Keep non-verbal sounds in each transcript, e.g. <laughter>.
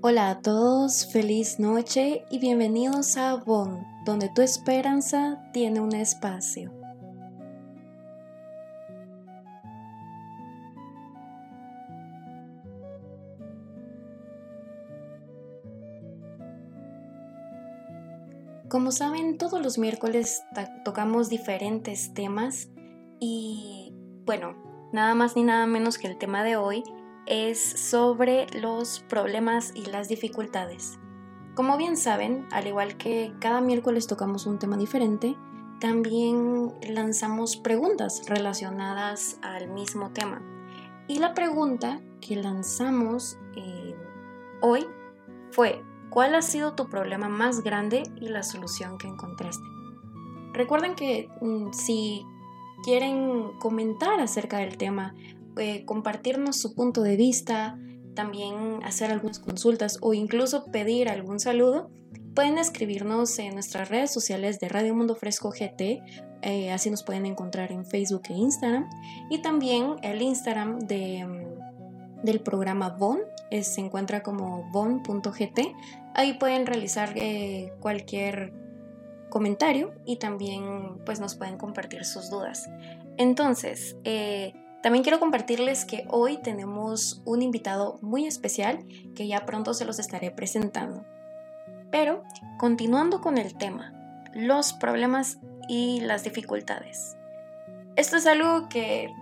Hola a todos, feliz noche y bienvenidos a Bon, donde tu esperanza tiene un espacio. Como saben, todos los miércoles tocamos diferentes temas y bueno, nada más ni nada menos que el tema de hoy es sobre los problemas y las dificultades. Como bien saben, al igual que cada miércoles tocamos un tema diferente, también lanzamos preguntas relacionadas al mismo tema. Y la pregunta que lanzamos eh, hoy fue, ¿cuál ha sido tu problema más grande y la solución que encontraste? Recuerden que mm, si quieren comentar acerca del tema eh, compartirnos su punto de vista, también hacer algunas consultas o incluso pedir algún saludo, pueden escribirnos en nuestras redes sociales de Radio Mundo Fresco GT, eh, así nos pueden encontrar en Facebook e Instagram, y también el Instagram de, mm, del programa Bon, se encuentra como bon.gt, ahí pueden realizar eh, cualquier comentario y también pues nos pueden compartir sus dudas. Entonces, también quiero compartirles que hoy tenemos un invitado muy especial que ya pronto se los estaré presentando. Pero, continuando con el tema, los problemas y las dificultades. Esto es algo que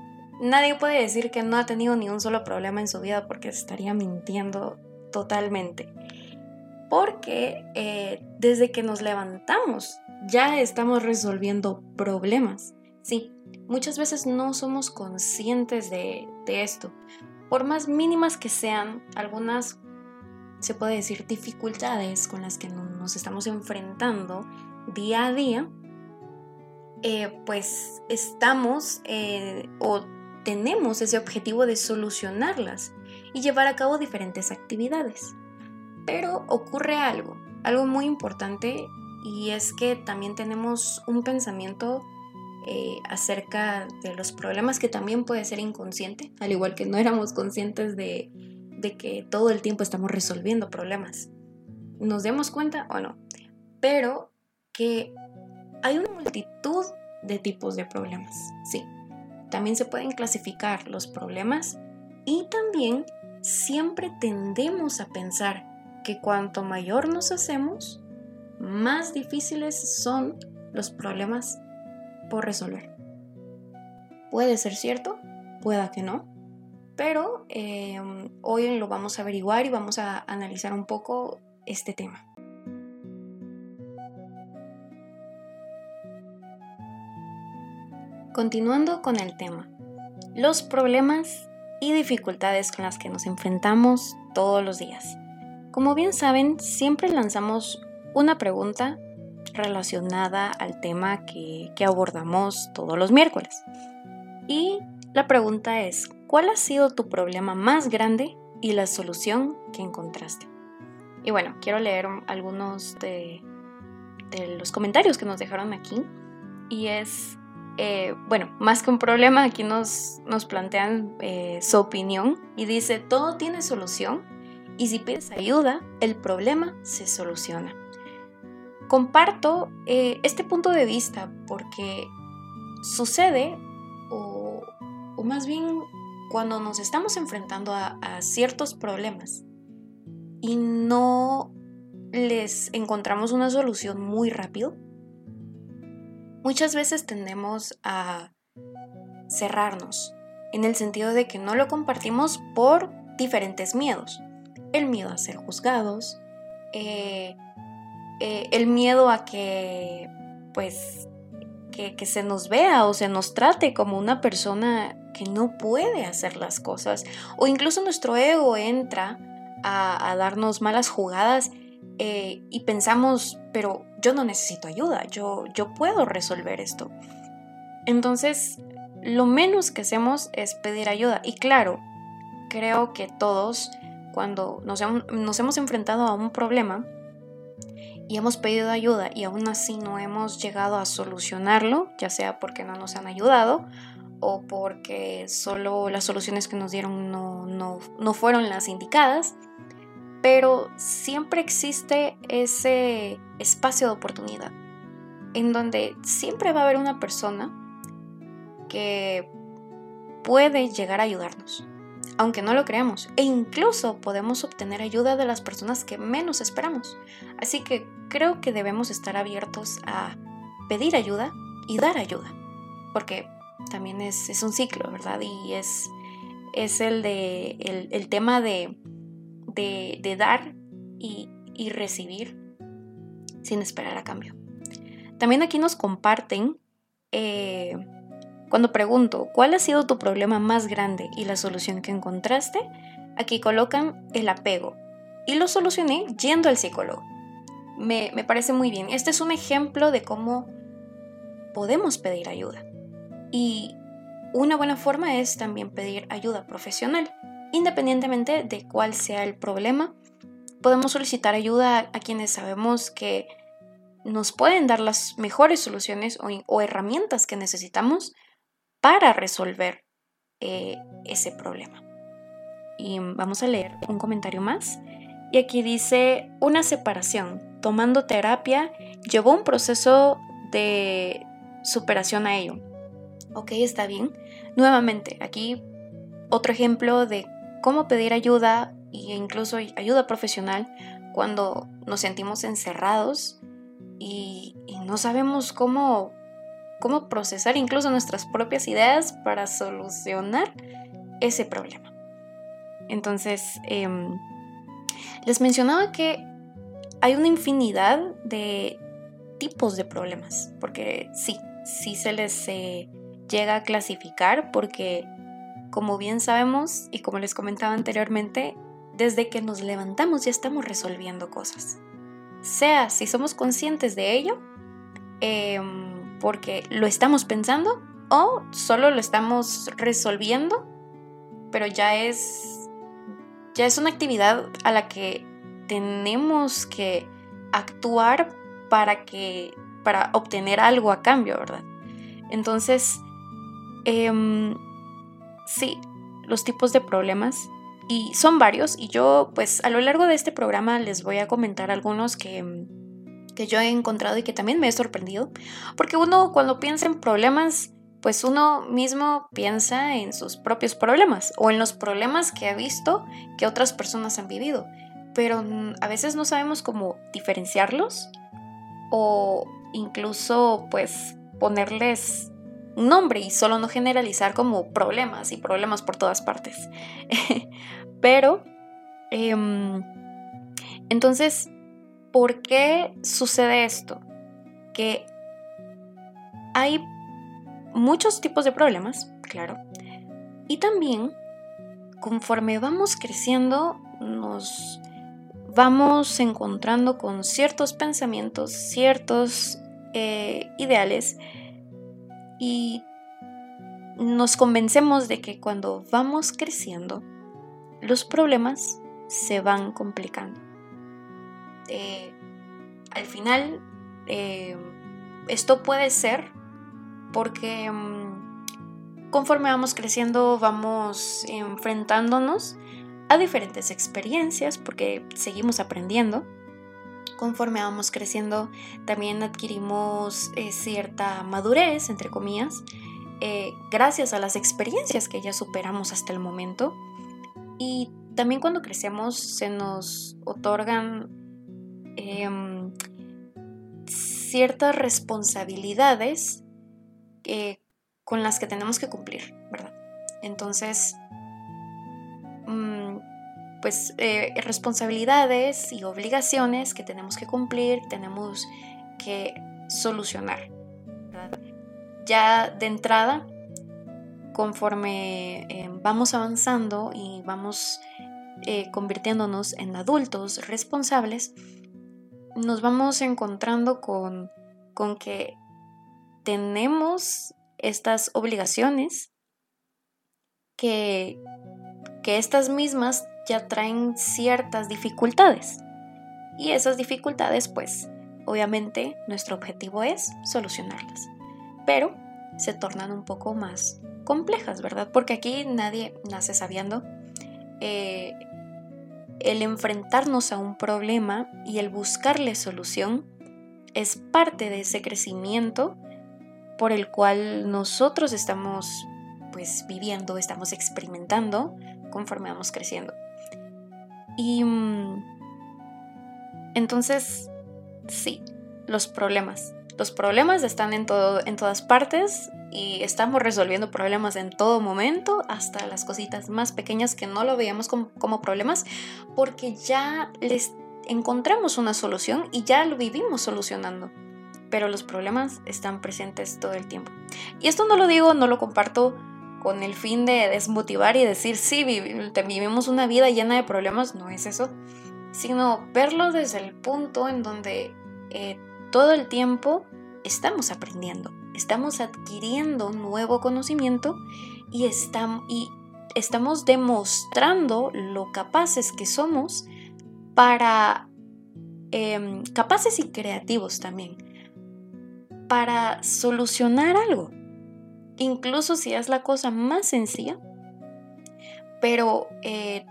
nadie puede decir que no ha tenido ni un solo problema en su vida porque estaría mintiendo totalmente. Porque eh, desde que nos levantamos ya estamos resolviendo problemas. Sí, muchas veces no somos conscientes de, esto. Por más mínimas que sean algunas, se puede decir, dificultades con las que nos estamos enfrentando día a día, eh, pues estamos eh, o tenemos ese objetivo de solucionarlas y llevar a cabo diferentes actividades. Pero ocurre algo, algo muy importante y es que también tenemos un pensamiento eh, acerca de los problemas que también puede ser inconsciente, al igual que no éramos conscientes de, de que todo el tiempo estamos resolviendo problemas. Nos demos cuenta o no, pero que hay una multitud de tipos de problemas, sí. También se pueden clasificar los problemas y también siempre tendemos a pensar que cuanto mayor nos hacemos, más difíciles son los problemas por resolver. Puede ser cierto, pueda que no, pero eh, hoy lo vamos a averiguar y vamos a analizar un poco este tema. Continuando con el tema, los problemas y dificultades con las que nos enfrentamos todos los días. Como bien saben, siempre lanzamos una pregunta relacionada al tema que, abordamos todos los miércoles. Y la pregunta es, ¿cuál ha sido tu problema más grande y la solución que encontraste? Y bueno, quiero leer algunos de, los comentarios que nos dejaron aquí. Y es, eh, bueno, más que un problema, aquí nos, nos plantean eh, su opinión y dice, todo tiene solución y si pides ayuda, el problema se soluciona. Comparto eh, este punto de vista porque sucede, o, más bien cuando nos estamos enfrentando a, a ciertos problemas y no les encontramos una solución muy rápido, muchas veces tendemos a cerrarnos, en el sentido de que no lo compartimos por diferentes miedos. El miedo a ser juzgados, eh, eh, el miedo a que, pues, que, se nos vea o se nos trate como una persona que no puede hacer las cosas. O incluso nuestro ego entra a, darnos malas jugadas eh, y pensamos, pero yo no necesito ayuda, yo, yo puedo resolver esto. Entonces, lo menos que hacemos es pedir ayuda. Y claro, creo que todos, cuando nos hemos enfrentado a un problema, y hemos pedido ayuda y aún así no hemos llegado a solucionarlo, ya sea porque no nos han ayudado o porque solo las soluciones que nos dieron no, no, no fueron las indicadas, pero siempre existe ese espacio de oportunidad en donde siempre va a haber una persona que puede llegar a ayudarnos, aunque no lo creamos, e incluso podemos obtener ayuda de las personas que menos esperamos. Así que creo que debemos estar abiertos a pedir ayuda y dar ayuda, porque también es, un ciclo, ¿verdad? Y es, es el, de, el, tema de, de, dar y, recibir sin esperar a cambio. También aquí nos comparten, eh, cuando pregunto, ¿cuál ha sido tu problema más grande y la solución que encontraste? Aquí colocan el apego y lo solucioné yendo al psicólogo. Me, me parece muy bien. Este es un ejemplo de cómo podemos pedir ayuda. Y una buena forma es también pedir ayuda profesional. Independientemente de cuál sea el problema, podemos solicitar ayuda a quienes sabemos que nos pueden dar las mejores soluciones o, herramientas que necesitamos para resolver eh, ese problema. Y vamos a leer un comentario más. Y aquí dice, una separación, tomando terapia, llevó un proceso de superación a ello. Ok, está bien. Nuevamente, aquí otro ejemplo de cómo pedir ayuda e incluso ayuda profesional cuando nos sentimos encerrados y, no sabemos cómo, cómo procesar incluso nuestras propias ideas para solucionar ese problema. Entonces, em, les mencionaba que hay una infinidad de tipos de problemas, porque sí, sí se les eh, llega a clasificar, porque como bien sabemos y como les comentaba anteriormente, desde que nos levantamos ya estamos resolviendo cosas. Sea si somos conscientes de ello, em, porque lo estamos pensando, o solo lo estamos resolviendo, pero ya es, ya es una actividad a la que tenemos que actuar para que para obtener algo a cambio, ¿verdad? Entonces, em, sí, los tipos de problemas. Y son varios. Y yo, pues, a lo largo de este programa les voy a comentar algunos que, que yo he encontrado y que también me he sorprendido. Porque uno, cuando piensa en problemas, pues uno mismo piensa en sus propios problemas o en los problemas que ha visto que otras personas han vivido. Pero a veces no sabemos cómo diferenciarlos o incluso, pues, ponerles un nombre y solo no generalizar como problemas y problemas por todas partes. <laughs> Pero, em, entonces, ¿por qué sucede esto? Que hay muchos tipos de problemas, claro, y también conforme vamos creciendo nos vamos encontrando con ciertos pensamientos, ciertos eh, ideales y nos convencemos de que cuando vamos creciendo, los problemas se van complicando. Eh, al final, eh, esto puede ser porque mm, conforme vamos creciendo vamos enfrentándonos a diferentes experiencias porque seguimos aprendiendo conforme vamos creciendo, también adquirimos eh, cierta madurez, entre comillas, gracias a las experiencias que ya superamos hasta el momento. Y también cuando crecemos se nos otorgan em, ciertas responsabilidades eh, con las que tenemos que cumplir, ¿verdad? Entonces, pues eh, responsabilidades y obligaciones que tenemos que cumplir, tenemos que solucionar. Ya de entrada, conforme eh, vamos avanzando y vamos convirtiéndonos en adultos responsables, nos vamos encontrando con, con que tenemos estas obligaciones que, que estas mismas ya traen ciertas dificultades. Y esas dificultades, pues, obviamente nuestro objetivo es solucionarlas. Pero se tornan un poco más complejas, ¿verdad? Porque aquí nadie nace sabiendo. Eh, el enfrentarnos a un problema y el buscarle solución es parte de ese crecimiento por el cual nosotros estamos pues viviendo, estamos experimentando conforme vamos creciendo. Y mm, entonces, sí, los problemas. Los problemas están en, todo, en todas partes y estamos resolviendo problemas en todo momento, hasta las cositas más pequeñas que no lo veíamos como, problemas, porque ya les encontramos una solución y ya lo vivimos solucionando. Pero los problemas están presentes todo el tiempo. Y esto no lo digo, no lo comparto con el fin de desmotivar y decir, sí, vivimos una vida llena de problemas, no es eso, sino verlo desde el punto en donde eh, todo el tiempo estamos aprendiendo, estamos adquiriendo nuevo conocimiento y, estamos demostrando lo capaces que somos para, em, capaces y creativos también, para solucionar algo, incluso si es la cosa más sencilla, pero eh,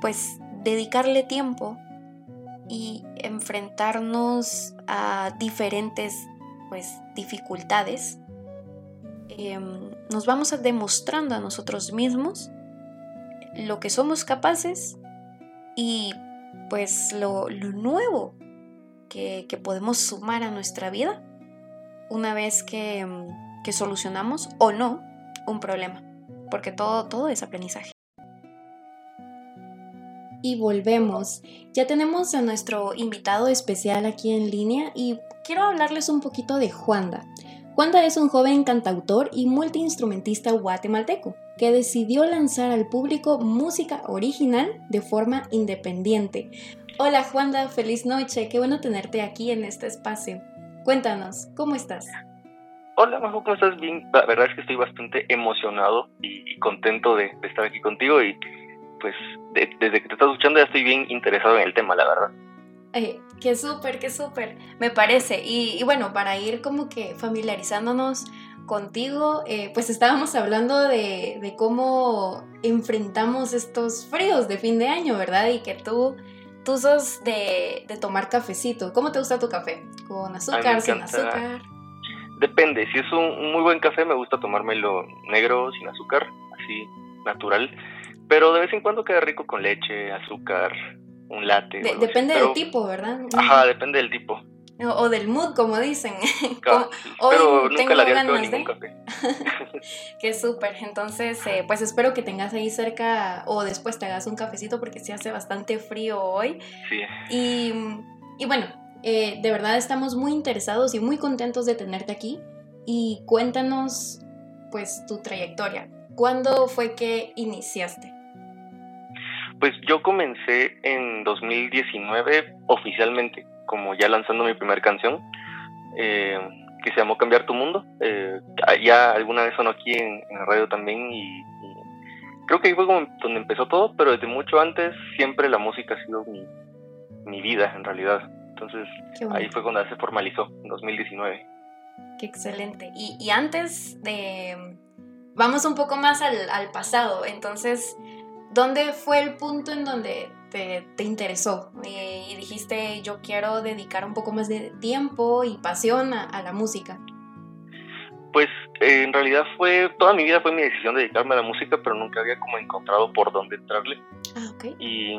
pues dedicarle tiempo y enfrentarnos a diferentes pues, dificultades, em, nos vamos a demostrando a nosotros mismos lo que somos capaces y pues lo, nuevo que, podemos sumar a nuestra vida una vez que, que solucionamos o no un problema, porque todo, todo es aprendizaje y volvemos. Ya tenemos a nuestro invitado especial aquí en línea y quiero hablarles un poquito de Juanda. Juanda es un joven cantautor y multiinstrumentista guatemalteco que decidió lanzar al público música original de forma independiente. Hola Juanda, feliz noche, qué bueno tenerte aquí en este espacio. Cuéntanos, ¿cómo estás? Hola Majo, ¿cómo estás? Bien, la verdad es que estoy bastante emocionado y, contento de, de estar aquí contigo y pues desde que te estás escuchando ya estoy bien interesado en el tema, la verdad. Eh, qué súper, qué súper, me parece. Y, bueno, para ir como que familiarizándonos contigo, eh, pues estábamos hablando de, de, cómo enfrentamos estos fríos de fin de año, ¿verdad? Y que tú, tú sos de, de tomar cafecito. ¿Cómo te gusta tu café? ¿Con azúcar, sin azúcar? Depende, si es un muy buen café me gusta tomármelo negro, sin azúcar, así natural pero de vez en cuando queda rico con leche, azúcar, un latte. depende del tipo, ¿verdad? Ajá, depende del tipo. O, del mood, como dicen. <laughs> pero nunca le haría ningún café. <laughs> Qué súper. Entonces, eh, pues espero que tengas ahí cerca o después te hagas un cafecito porque sí hace bastante frío hoy. Sí. Y, y bueno, eh, de verdad estamos muy interesados y muy contentos de tenerte aquí. Y cuéntanos, pues, tu trayectoria. ¿Cuándo fue que iniciaste? Pues yo comencé en 2019 oficialmente, como ya lanzando mi primera canción, eh, que se llamó Cambiar tu Mundo. Eh, ya alguna vez sonó aquí en, en, la radio también y, creo que ahí fue como donde empezó todo, pero desde mucho antes siempre la música ha sido mi, mi vida en realidad. Entonces ahí fue cuando se formalizó, en 2019. Qué excelente. Y, y antes de... Vamos un poco más al, al pasado, entonces ¿Dónde fue el punto en donde te, interesó y, dijiste yo quiero dedicar un poco más de tiempo y pasión a, la música? Pues eh, en realidad fue, toda mi vida fue mi decisión de dedicarme a la música, pero nunca había como encontrado por dónde entrarle. Ah, ok. Y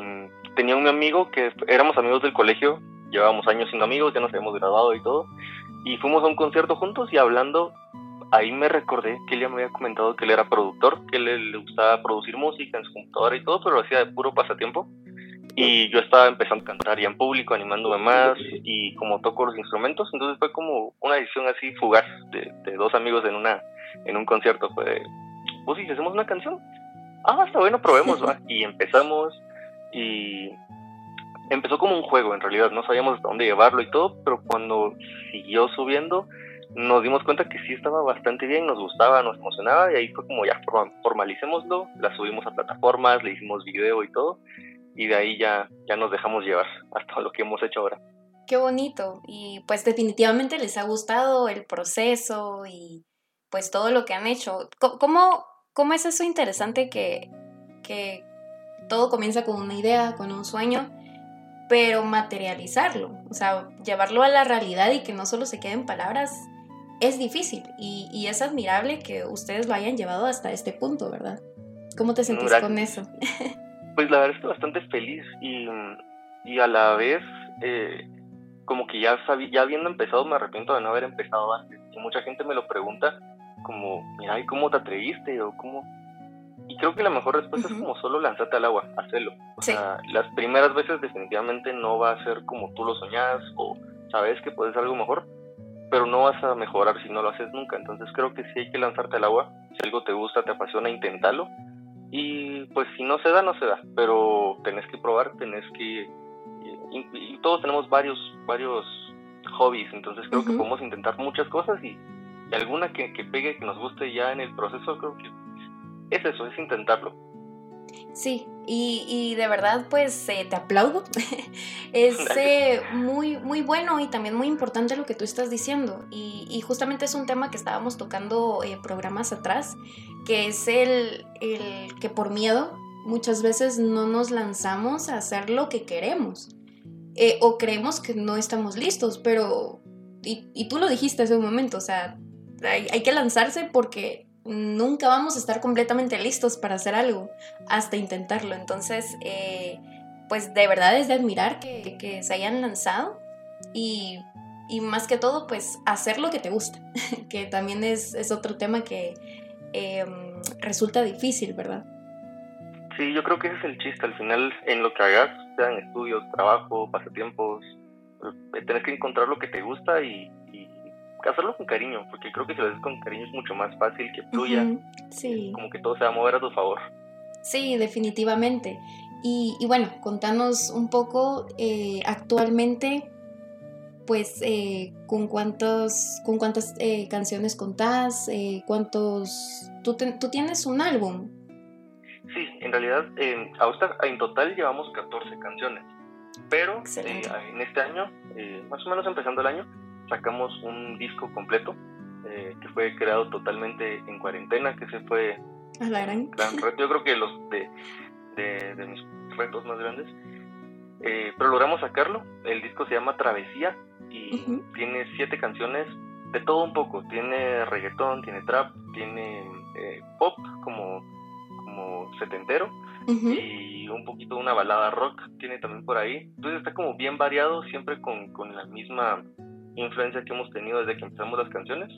tenía un amigo que éramos amigos del colegio, llevábamos años siendo amigos, ya nos habíamos graduado y todo, y fuimos a un concierto juntos y hablando ahí me recordé que él ya me había comentado que él era productor, que él le gustaba producir música en su computadora y todo, pero lo hacía de puro pasatiempo. Y yo estaba empezando a cantar ya en público, animándome más y como toco los instrumentos, entonces fue como una edición así fugaz de, dos amigos en una en un concierto. Fue, pues si hacemos una canción, ah, está bueno, probemos, <laughs> ¿va? Y empezamos y empezó como un juego en realidad, no sabíamos hasta dónde llevarlo y todo, pero cuando siguió subiendo, nos dimos cuenta que sí estaba bastante bien, nos gustaba, nos emocionaba y ahí fue como ya formalicémoslo, la subimos a plataformas, le hicimos video y todo y de ahí ya, ya nos dejamos llevar <laughs> hasta lo que hemos hecho ahora. Qué bonito y pues definitivamente les ha gustado el proceso y pues todo lo que han hecho. ¿Cómo, cómo es eso interesante que, que todo comienza con una idea, con un sueño, pero materializarlo, o sea, llevarlo a la realidad y que no solo se queden palabras, es difícil y, y, es admirable que ustedes lo hayan llevado hasta este punto, ¿verdad? ¿Cómo te sentís con eso? <laughs> Pues la verdad estoy bastante feliz y, y a la vez, eh, como que ya, ya habiendo empezado, me arrepiento de no haber empezado antes. Y mucha gente me lo pregunta, como, mira, ¿y cómo te atreviste? O cómo. Y creo que la mejor respuesta es como solo lanzarte al agua, hacerlo. O sea, las primeras veces definitivamente no va a ser como tú lo soñás o sabes que puedes algo mejor, pero no vas a mejorar si no lo haces nunca. Entonces creo que sí hay que lanzarte al agua. Si algo te gusta, te apasiona, inténtalo. Y pues si no se da, no se da. Pero tenés que probar, tenés que... Y, todos tenemos varios, varios hobbies, entonces creo que podemos intentar muchas cosas y, alguna que, que pegue, que nos guste ya en el proceso, creo que es eso, es intentarlo. Sí, y, de verdad pues eh, te aplaudo. <laughs> es eh, muy, muy bueno y también muy importante lo que tú estás diciendo. Y, justamente es un tema que estábamos tocando eh, programas atrás, que es el, el, que por miedo muchas veces no nos lanzamos a hacer lo que queremos. o creemos que no estamos listos, pero... Y, y, tú lo dijiste hace un momento, o sea, hay, hay que lanzarse porque nunca vamos a estar completamente listos para hacer algo hasta intentarlo. Entonces, eh, pues de verdad es de admirar que, se hayan lanzado y, más que todo, pues hacer lo que te gusta, <laughs> que también es, otro tema que em, resulta difícil, ¿verdad? Sí, yo creo que ese es el chiste. Al final, en lo que hagas, sean estudios, trabajo, pasatiempos, eh, tenés que encontrar lo que te gusta y, hacerlo con cariño, porque creo que si lo haces con cariño es mucho más fácil que fluya. Sí. Como que todo se va a mover a tu favor. Sí, definitivamente. Y, bueno, contanos un poco eh, actualmente, pues, eh, con, cuántos, con cuántas eh, canciones contás, cuántos... ¿Tú, ¿Tú, tienes un álbum? Sí, en realidad, en total llevamos 14 canciones, pero en este año, más o menos empezando el año, sacamos un disco completo eh, que fue creado totalmente en cuarentena, que se fue un gran reto. Yo creo que los de, de, mis retos más grandes. Eh, pero logramos sacarlo. El disco se llama Travesía y tiene siete canciones de todo un poco. Tiene reggaetón, tiene trap, tiene eh, pop como, como setentero y un poquito una balada rock tiene también por ahí. Entonces está como bien variado, siempre con, con la misma influencia que hemos tenido desde que empezamos las canciones,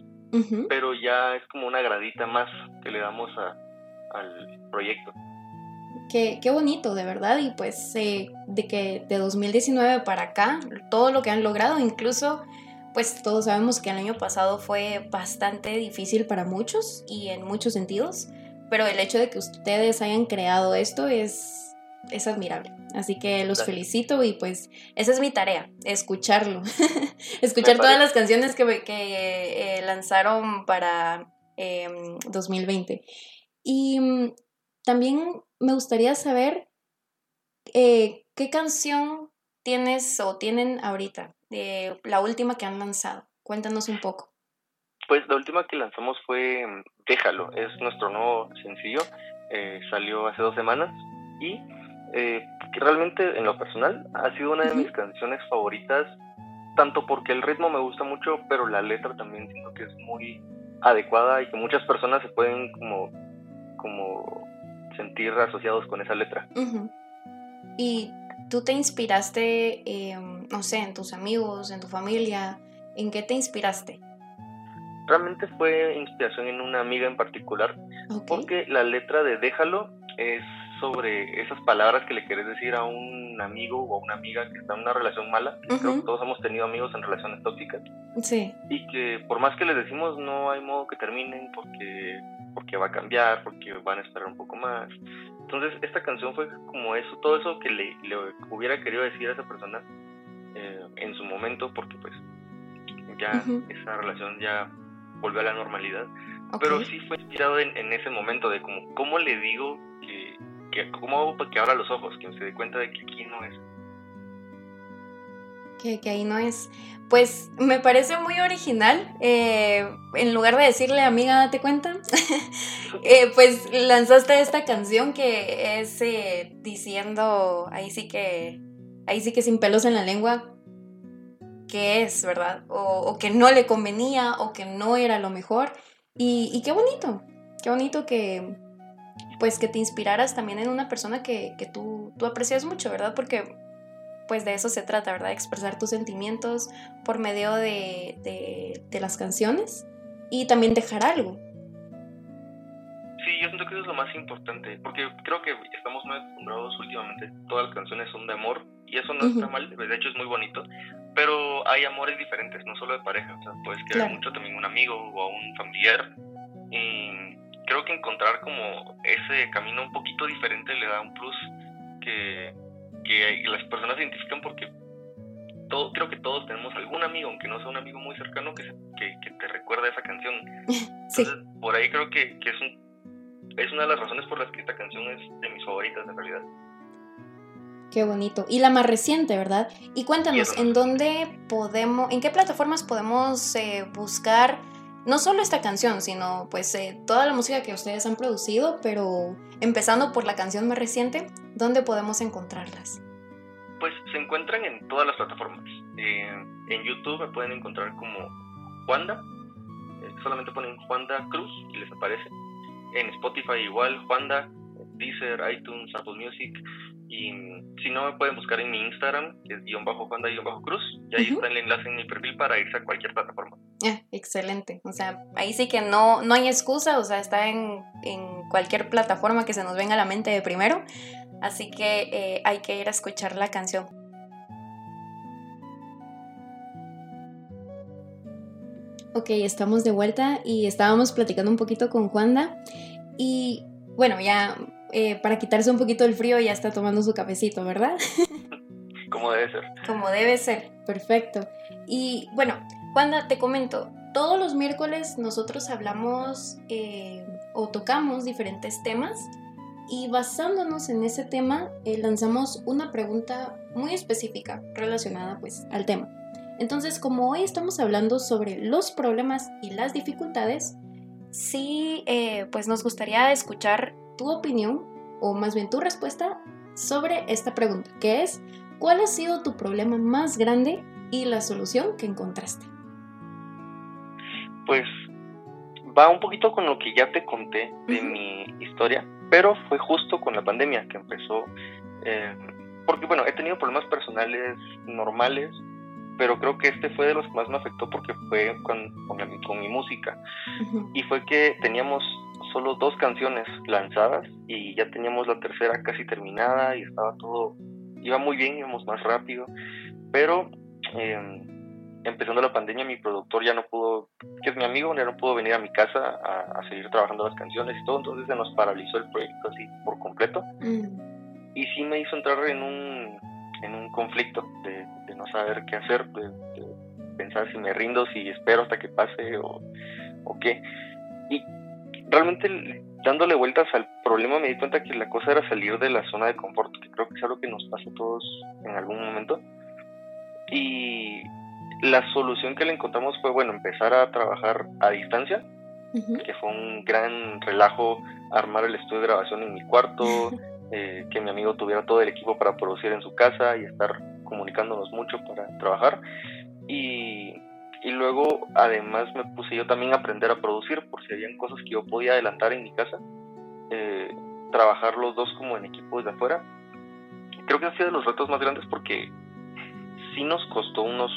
pero ya es como una gradita más que le damos a, al proyecto. Qué, qué, bonito, de verdad, y pues eh, de que de 2019 para acá, todo lo que han logrado, incluso, pues todos sabemos que el año pasado fue bastante difícil para muchos y en muchos sentidos, pero el hecho de que ustedes hayan creado esto es, es admirable. Así que los felicito y pues esa es mi tarea, escucharlo. <laughs> Escuchar todas las canciones que, que eh, lanzaron para 2020. Em, y mm, también me gustaría saber eh, qué canción tienes o tienen ahorita, de la última que han lanzado. Cuéntanos un poco. Pues la última que lanzamos fue mm, Déjalo, es nuestro nuevo sencillo, eh, salió hace dos semanas y eh, que realmente en lo personal ha sido una de mis canciones favoritas, tanto porque el ritmo me gusta mucho, pero la letra también siento que es muy adecuada y que muchas personas se pueden como, como sentir asociados con esa letra. ¿Y tú te inspiraste, no sé, en tus amigos, en tu familia? ¿En qué te inspiraste? Realmente fue inspiración en una amiga en particular, porque la letra de Déjalo es sobre esas palabras que le querés decir a un amigo o a una amiga que está en una relación mala. Creo que todos hemos tenido amigos en relaciones tóxicas. Sí. Y que por más que les decimos no hay modo que terminen porque, porque va a cambiar, porque van a esperar un poco más. Entonces esta canción fue como eso, todo eso que le, hubiera querido decir a esa persona eh, en su momento porque pues ya esa relación ya volvió a la normalidad. Pero sí fue inspirado en, en, ese momento de como, ¿cómo le digo que, ¿cómo hago para que abra los ojos? Que se dé cuenta de que aquí no es. Que, que ahí no es. Pues me parece muy original. Eh, en lugar de decirle, amiga, date cuenta, <laughs> eh, pues lanzaste esta canción que es eh, diciendo, ahí sí que, ahí sí que sin pelos en la lengua, que es, ¿verdad? O, que no le convenía o que no era lo mejor. Y, y, qué bonito, qué bonito que, pues que te inspiraras también en una persona que, que tú, tú aprecias mucho, ¿verdad? Porque pues de eso se trata, ¿verdad? Expresar tus sentimientos por medio de, de, las canciones y también dejar algo. Sí, yo siento que eso es lo más importante, porque creo que estamos muy acostumbrados últimamente, todas las canciones son de amor, y eso no está mal, de hecho es muy bonito, pero hay amores diferentes, no solo de pareja, o sea, puedes querer mucho también un amigo o a un familiar, y creo que encontrar como ese camino un poquito diferente le da un plus que que las personas identifican porque todo, creo que todos tenemos algún amigo, aunque no sea un amigo muy cercano, que, que, te recuerda esa canción. <laughs> Entonces, por ahí creo que, que es, un, es una de las razones por las que esta canción es de mis favoritas en realidad. Qué bonito. Y la más reciente, ¿verdad? Y cuéntanos, ¿en dónde podemos, en qué plataformas podemos eh, buscar no solo esta canción, sino pues eh, toda la música que ustedes han producido, pero empezando por la canción más reciente, ¿dónde podemos encontrarlas? Pues se encuentran en todas las plataformas. Eh, en YouTube me pueden encontrar como Juanda, eh, solamente ponen Juanda Cruz y les aparece. En Spotify igual, Juanda, Deezer, iTunes, Apple Music, y si no, me pueden buscar en mi Instagram, que es guion bajo Juanda guion bajo Cruz, y ahí está el enlace en mi perfil para irse a cualquier plataforma. Ah, excelente. O sea, ahí sí que no, no hay excusa, o sea, está en, en cualquier plataforma que se nos venga a la mente de primero. Así que eh, hay que ir a escuchar la canción. Ok, estamos de vuelta y estábamos platicando un poquito con Juanda. Y bueno, ya eh, para quitarse un poquito el frío ya está tomando su cafecito, ¿verdad? <laughs> Como debe ser. Como debe ser, perfecto. Y bueno, Juanda, te comento, todos los miércoles nosotros hablamos eh, o tocamos diferentes temas y basándonos en ese tema eh, lanzamos una pregunta muy específica relacionada pues al tema. Entonces, como hoy estamos hablando sobre los problemas y las dificultades, sí, pues nos gustaría escuchar tu opinión, o más bien tu respuesta, sobre esta pregunta, que es, ¿cuál ha sido tu problema más grande y la solución que encontraste? Pues va un poquito con lo que ya te conté de mi historia, pero fue justo con la pandemia que empezó, eh, porque bueno, he tenido problemas personales normales, pero creo que este fue de los que más me afectó porque fue con, con, mi música. Y fue que teníamos solo dos canciones lanzadas y ya teníamos la tercera casi terminada y estaba todo, iba muy bien, íbamos más rápido, pero em, empezando la pandemia mi productor ya no pudo, que es mi amigo, ya no pudo venir a mi casa a, seguir trabajando las canciones y todo, entonces se nos paralizó el proyecto así por completo. Mm. Y sí me hizo entrar en un, en un conflicto de, no saber qué hacer, de, pensar si me rindo, si espero hasta que pase o, o qué. Y realmente dándole vueltas al problema me di cuenta que la cosa era salir de la zona de confort, que creo que es algo que nos pasa a todos en algún momento. Y la solución que le encontramos fue, bueno, empezar a trabajar a distancia, que fue un gran relajo armar el estudio de grabación en mi cuarto, <laughs> eh, que mi amigo tuviera todo el equipo para producir en su casa y estar comunicándonos mucho para trabajar. Y y luego además me puse yo también a aprender a producir por si habían cosas que yo podía adelantar en mi casa, eh, trabajar los dos como en equipo desde afuera. Creo que ha sido de los retos más grandes porque sí nos costó unos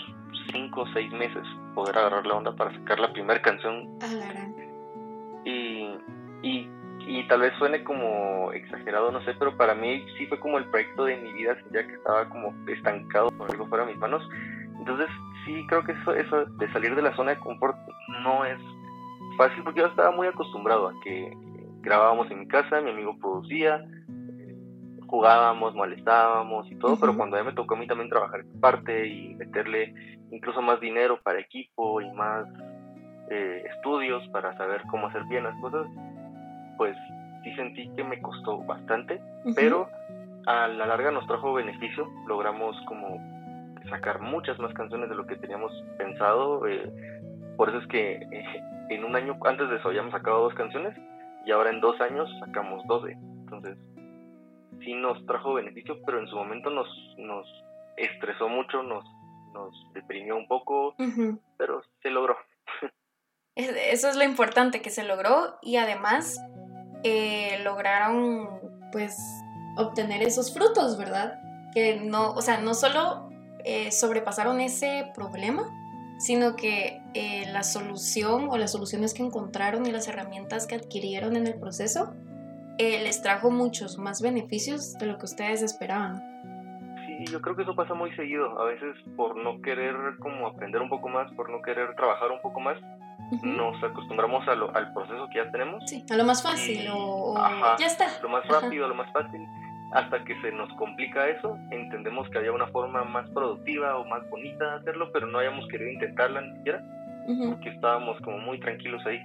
5 o 6 meses poder agarrar la onda para sacar la primera canción. Y, y, y tal vez suene como exagerado, no sé, pero para mí sí fue como el proyecto de mi vida, ya que estaba como estancado por algo fuera de mis manos. Entonces sí creo que eso, eso de salir de la zona de confort no es fácil porque yo estaba muy acostumbrado a que grabábamos en mi casa, mi amigo producía, jugábamos, molestábamos y todo, pero cuando a mí me tocó a mí también trabajar esta parte y meterle incluso más dinero para equipo y más eh, estudios para saber cómo hacer bien las cosas, pues sí sentí que me costó bastante, pero a la larga nos trajo beneficio, logramos como sacar muchas más canciones de lo que teníamos pensado. Eh, por eso es que eh, en un año antes de eso habíamos sacado dos canciones y ahora en dos años sacamos 12. Entonces, sí nos trajo beneficio, pero en su momento nos, nos estresó mucho, nos, nos deprimió un poco, pero se logró. Eso es lo importante, que se logró y además eh, lograron pues obtener esos frutos, ¿verdad? Que no, o sea, no solo eh, sobrepasaron ese problema, sino que eh, la solución o las soluciones que encontraron y las herramientas que adquirieron en el proceso les trajo muchos más beneficios de lo que ustedes esperaban. Sí, yo creo que eso pasa muy seguido. A veces por no querer como aprender un poco más, por no querer trabajar un poco más, nos acostumbramos a lo, al proceso que ya tenemos. Sí, a lo más fácil o, ya está. Lo más rápido, lo más fácil. Hasta que se nos complica eso, entendemos que había una forma más productiva o más bonita de hacerlo, pero no hayamos querido intentarla ni siquiera, porque estábamos como muy tranquilos ahí.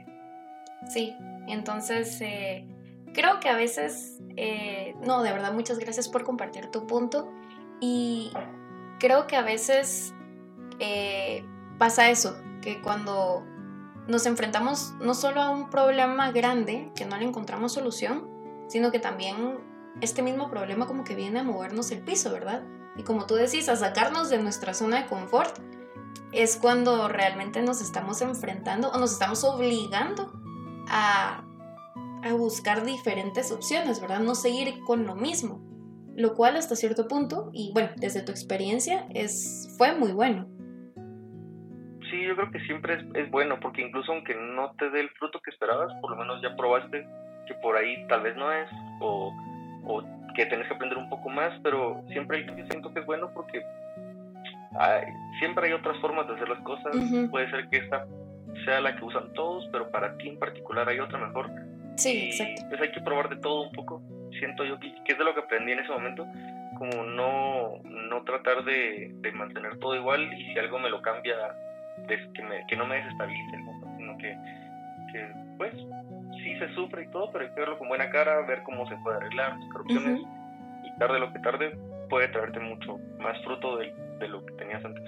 Sí, entonces eh, creo que a veces, eh, no, de verdad, muchas gracias por compartir tu punto. Y creo que a veces eh, pasa eso, que cuando nos enfrentamos no solo a un problema grande que no le encontramos solución, sino que también este mismo problema como que viene a movernos el piso, ¿verdad? Y como tú decís, a sacarnos de nuestra zona de confort, es cuando realmente nos estamos enfrentando o nos estamos obligando a, a buscar diferentes opciones, ¿verdad? No seguir con lo mismo, lo cual hasta cierto punto, y bueno, desde tu experiencia, es, fue muy bueno sí, yo creo que siempre es, es, bueno, porque incluso aunque no te dé el fruto que esperabas, por lo menos ya probaste que por ahí tal vez no es, o, o que tenés que aprender un poco más, pero siempre yo siento que es bueno porque hay, siempre hay otras formas de hacer las cosas. Puede ser que esta sea la que usan todos, pero para ti en particular hay otra mejor. Sí, exacto. Pues hay que probar de todo un poco. Siento yo que, que es de lo que aprendí en ese momento, como no, no tratar de, de mantener todo igual y si algo me lo cambia que, me, que no me desestabilice sino que, que, pues sí se sufre y todo, pero hay que verlo con buena cara, ver cómo se puede arreglar, buscar opciones y tarde lo que tarde puede traerte mucho más fruto de, de lo que tenías antes.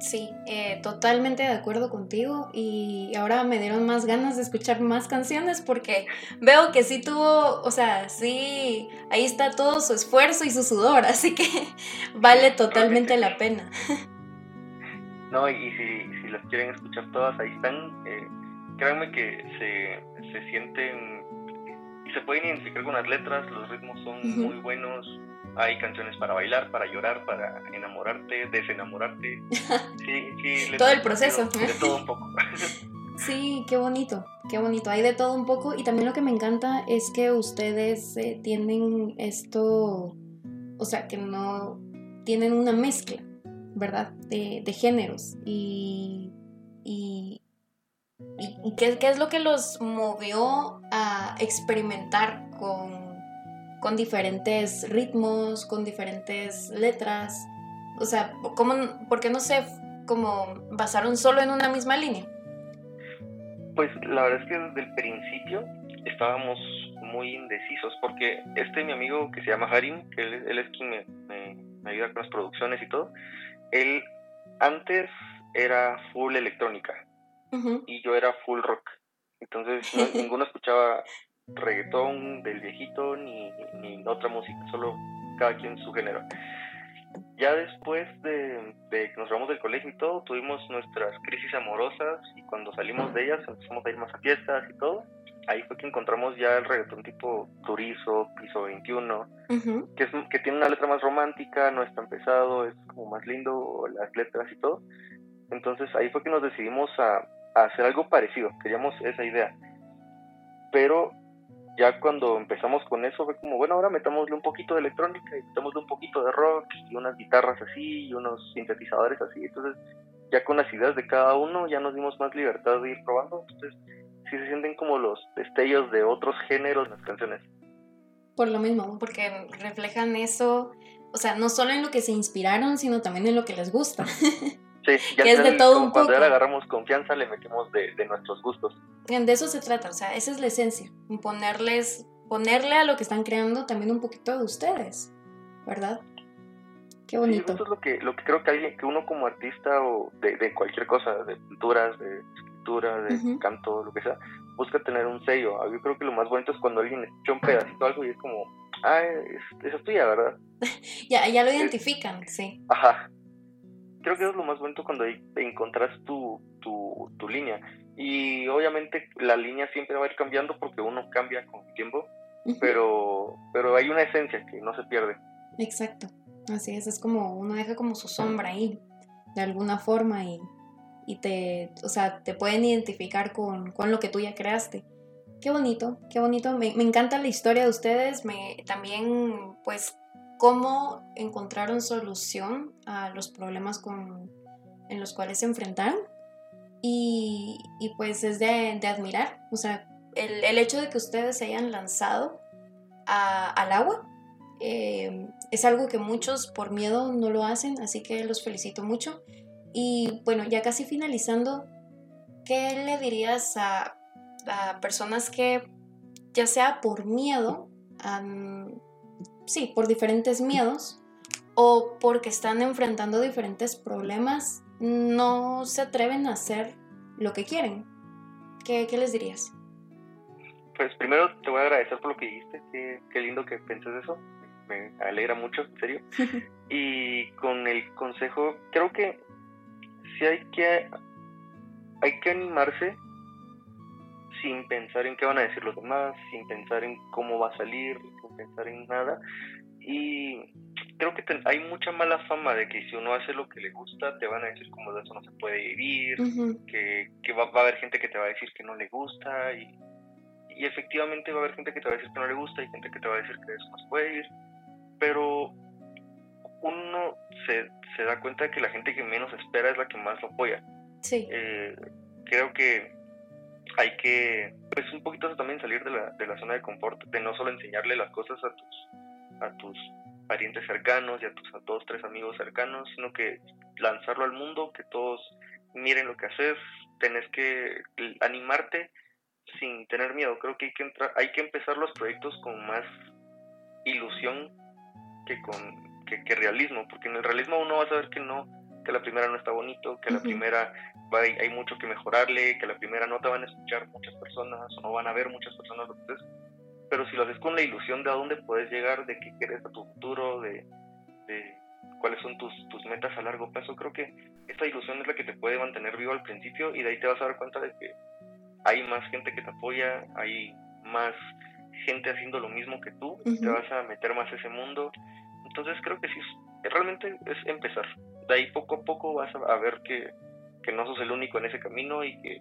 Sí, eh, totalmente de acuerdo contigo y ahora me dieron más ganas de escuchar más canciones porque veo que sí tuvo, o sea, sí, ahí está todo su esfuerzo y su sudor, así que <laughs> vale totalmente la pena. No, y si, si las quieren escuchar todas, ahí están. Eh, créanme que se, se sienten y se pueden identificar con las letras, los ritmos son muy buenos. Hay canciones para bailar, para llorar, para enamorarte, desenamorarte. <laughs> Sí, sí, todo el proceso. De, de todo un poco. <laughs> Sí, qué bonito, qué bonito. Hay de todo un poco y también lo que me encanta es que ustedes eh, tienen esto, o sea, que no tienen una mezcla. ¿verdad? De, géneros. Y, y, y, ¿qué, es lo que los movió a experimentar con, con diferentes ritmos, con diferentes letras? O sea, ¿cómo, ¿por qué no se como basaron solo en una misma línea? Pues la verdad es que desde el principio estábamos muy indecisos porque este mi amigo que se llama Harim, que él, es quien me, me, ayuda con las producciones y todo, él antes era full electrónica y yo era full rock. Entonces <laughs> ninguno escuchaba reggaetón del viejito ni, ni otra música, solo cada quien su género. Ya después de, de, que nos vamos del colegio y todo, tuvimos nuestras crisis amorosas y cuando salimos de ellas empezamos a ir más a fiestas y todo ahí fue que encontramos ya el reggaetón tipo Turizo, Piso 21, que, es, que tiene una letra más romántica, no es tan pesado, es como más lindo las letras y todo. Entonces ahí fue que nos decidimos a, hacer algo parecido, queríamos esa idea. Pero ya cuando empezamos con eso fue como, bueno, ahora metámosle un poquito de electrónica y metámosle un poquito de rock y unas guitarras así y unos sintetizadores así. Entonces ya con las ideas de cada uno ya nos dimos más libertad de ir probando. Entonces sí se sienten como los destellos de otros géneros en las canciones. Por lo mismo, porque reflejan eso, o sea, no solo en lo que se inspiraron, sino también en lo que les gusta. <laughs> Sí, ya que es de todo un poco. Cuando agarramos confianza, le metemos de, de, nuestros gustos. De eso se trata, o sea, esa es la esencia, ponerles, ponerle a lo que están creando también un poquito de ustedes, ¿verdad? Qué bonito. eso es lo que, lo que creo que alguien, que uno como artista o de, de cualquier cosa, de pinturas, de escritura, de canto, lo que sea, busca tener un sello. Yo creo que lo más bonito es cuando alguien escucha un pedacito algo y es como, ah, es, eso es tuya, ¿verdad? <laughs> ya, ya lo identifican, sí. Ajá. Creo que eso es lo más bonito cuando encontrás tu, tu, tu línea. Y obviamente la línea siempre va a ir cambiando porque uno cambia con el tiempo, pero, pero hay una esencia que no se pierde. Exacto, así es, es como uno deja como su sombra ahí, de alguna forma, y, y te, o sea, te pueden identificar con, con, lo que tú ya creaste. Qué bonito, qué bonito, me, me encanta la historia de ustedes, me, también pues cómo encontraron solución a los problemas con, en los cuales se enfrentaron y, pues es de, admirar, o sea, el, hecho de que ustedes se hayan lanzado al agua eh, es algo que muchos por miedo no lo hacen, así que los felicito mucho. Y bueno, ya casi finalizando, ¿qué le dirías a, personas que ya sea por miedo, sí, por diferentes miedos, o porque están enfrentando diferentes problemas, no se atreven a hacer lo que quieren. ¿Qué, les dirías? Pues primero te voy a agradecer por lo que dijiste, qué, lindo que penses eso, me alegra mucho, en serio. <laughs> y con el consejo, creo que sí hay que, hay que animarse sin pensar en qué van a decir los demás, sin pensar en cómo va a salir, sin pensar en nada. Y creo que hay mucha mala fama de que si uno hace lo que le gusta, te van a decir como de eso no se puede vivir, que, que va, a haber gente que te va a decir que no le gusta y, y, efectivamente va a haber gente que te va a decir que no le gusta y gente que te va a decir que eso no se puede ir, pero uno se, se da cuenta de que la gente que menos espera es la que más lo apoya. Sí. Eh, creo que hay que, pues un poquito también salir de la, de la zona de confort, de no solo enseñarle las cosas a tus, a tus parientes cercanos y a tus dos, tres amigos cercanos, sino que lanzarlo al mundo, que todos miren lo que haces, tenés que animarte sin tener miedo. Creo que hay que, entrar, hay que empezar los proyectos con más ilusión que con que, realismo, porque en el realismo uno va a saber que no, que la primera no está bonito, que la primera va, hay mucho que mejorarle, que la primera no te van a escuchar muchas personas o no van a ver muchas personas lo que pero si lo haces con la ilusión de a dónde puedes llegar, de qué quieres a tu futuro, de, cuáles son tus, tus metas a largo plazo, creo que esta ilusión es la que te puede mantener vivo al principio y de ahí te vas a dar cuenta de que hay más gente que te apoya, hay más gente haciendo lo mismo que tú, te vas a meter más a ese mundo. Entonces creo que sí, realmente es empezar. De ahí poco a poco vas a, ver que, que no sos el único en ese camino y que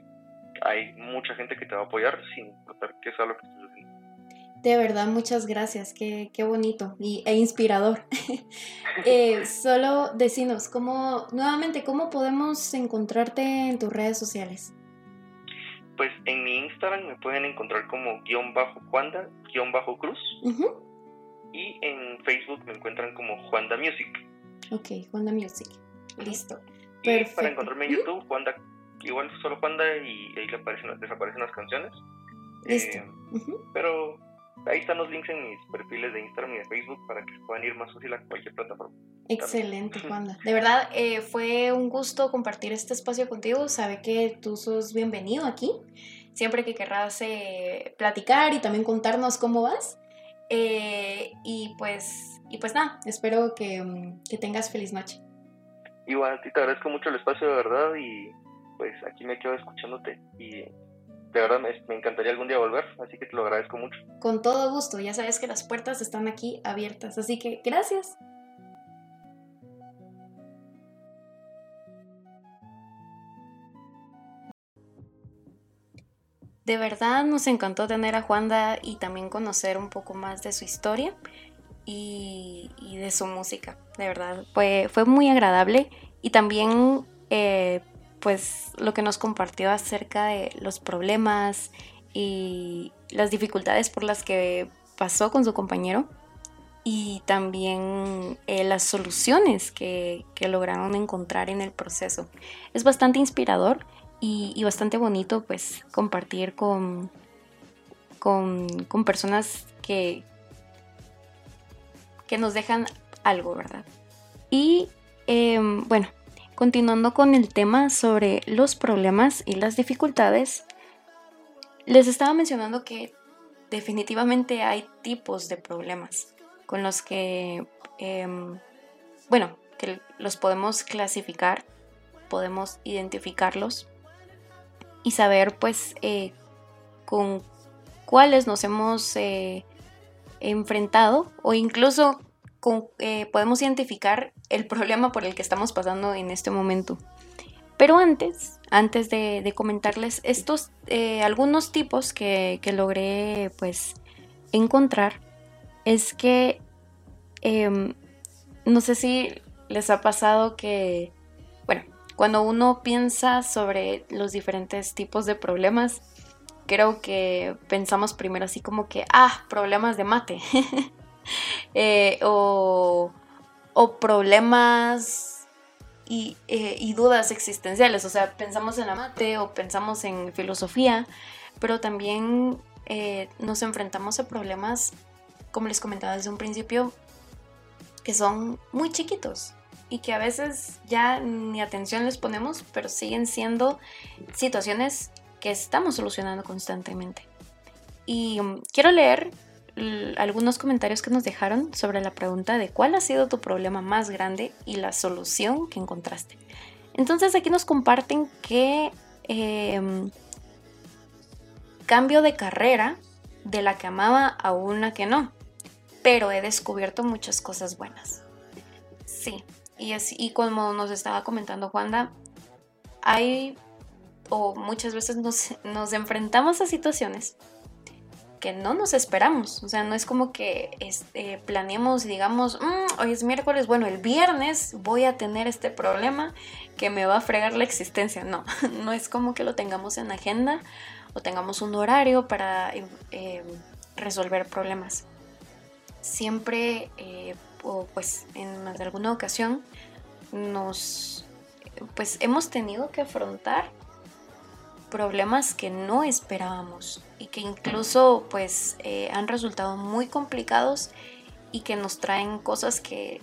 hay mucha gente que te va a apoyar sin importar qué sea lo que estés haciendo. De verdad, muchas gracias, qué, qué bonito y, e inspirador. <laughs> eh, solo decinos, ¿cómo, nuevamente, ¿cómo podemos encontrarte en tus redes sociales? Pues en mi Instagram me pueden encontrar como guion bajo Juanda, guion bajo Cruz. Y en Facebook me encuentran como Juanda Music. Ok, Juanda Music. Listo. Y para encontrarme en YouTube, Juanda, igual solo Juanda y ahí le aparecen, desaparecen las canciones. Listo. Eh, pero ahí están los links en mis perfiles de Instagram y de Facebook para que puedan ir más fácil a cualquier plataforma. Excelente, Juanda. De verdad, eh, fue un gusto compartir este espacio contigo. Sabe que tú sos bienvenido aquí. Siempre que querrás eh, platicar y también contarnos cómo vas. Eh, y pues y pues nada, espero que, mm, que tengas feliz noche. Igual, a ti te agradezco mucho el espacio de verdad y pues aquí me quedo escuchándote y de verdad me, encantaría algún día volver, así que te lo agradezco mucho. Con todo gusto, ya sabes que las puertas están aquí abiertas, así que gracias. De verdad nos encantó tener a Juanda y también conocer un poco más de su historia y, de su música. De verdad, fue, fue muy agradable y también eh, pues lo que nos compartió acerca de los problemas y las dificultades por las que pasó con su compañero y también eh, las soluciones que, lograron encontrar en el proceso. Es bastante inspirador y, bastante bonito pues compartir con, con, con personas que, que nos dejan algo, ¿verdad? Y em, bueno, continuando con el tema sobre los problemas y las dificultades, les estaba mencionando que definitivamente hay tipos de problemas con los que, em, bueno, que los podemos clasificar, podemos identificarlos y saber pues eh, con cuáles nos hemos eh, enfrentado o incluso con, eh, podemos identificar el problema por el que estamos pasando en este momento. Pero antes, antes de, comentarles estos algunos tipos que, que, logré pues encontrar, es que em, no sé si les ha pasado que, bueno, cuando uno piensa sobre los diferentes tipos de problemas, creo que pensamos primero así como que, ah, problemas de mate. <laughs> Eh, o, problemas y, eh, y, dudas existenciales. O sea, pensamos en la mate o pensamos en filosofía, pero también eh, nos enfrentamos a problemas, como les comentaba desde un principio, que son muy chiquitos y que a veces ya ni atención les ponemos, pero siguen siendo situaciones que estamos solucionando constantemente. Y um, quiero leer algunos comentarios que nos dejaron sobre la pregunta de cuál ha sido tu problema más grande y la solución que encontraste. Entonces aquí nos comparten que em, cambio de carrera de la que amaba a una que no, pero he descubierto muchas cosas buenas. Sí, y, así, y como nos estaba comentando Juanda, hay o muchas veces <laughs> nos, enfrentamos a situaciones que no nos esperamos. O sea, no es como que este, planeemos y digamos, mm, hoy es miércoles, bueno, el viernes voy a tener este problema que me va a fregar la existencia. No, <laughs> no es como que lo tengamos en agenda o tengamos un horario para eh, resolver problemas. Siempre eh, o pues en más de alguna ocasión nos pues hemos tenido que afrontar problemas que no esperábamos y que incluso pues eh, han resultado muy complicados y que nos traen cosas que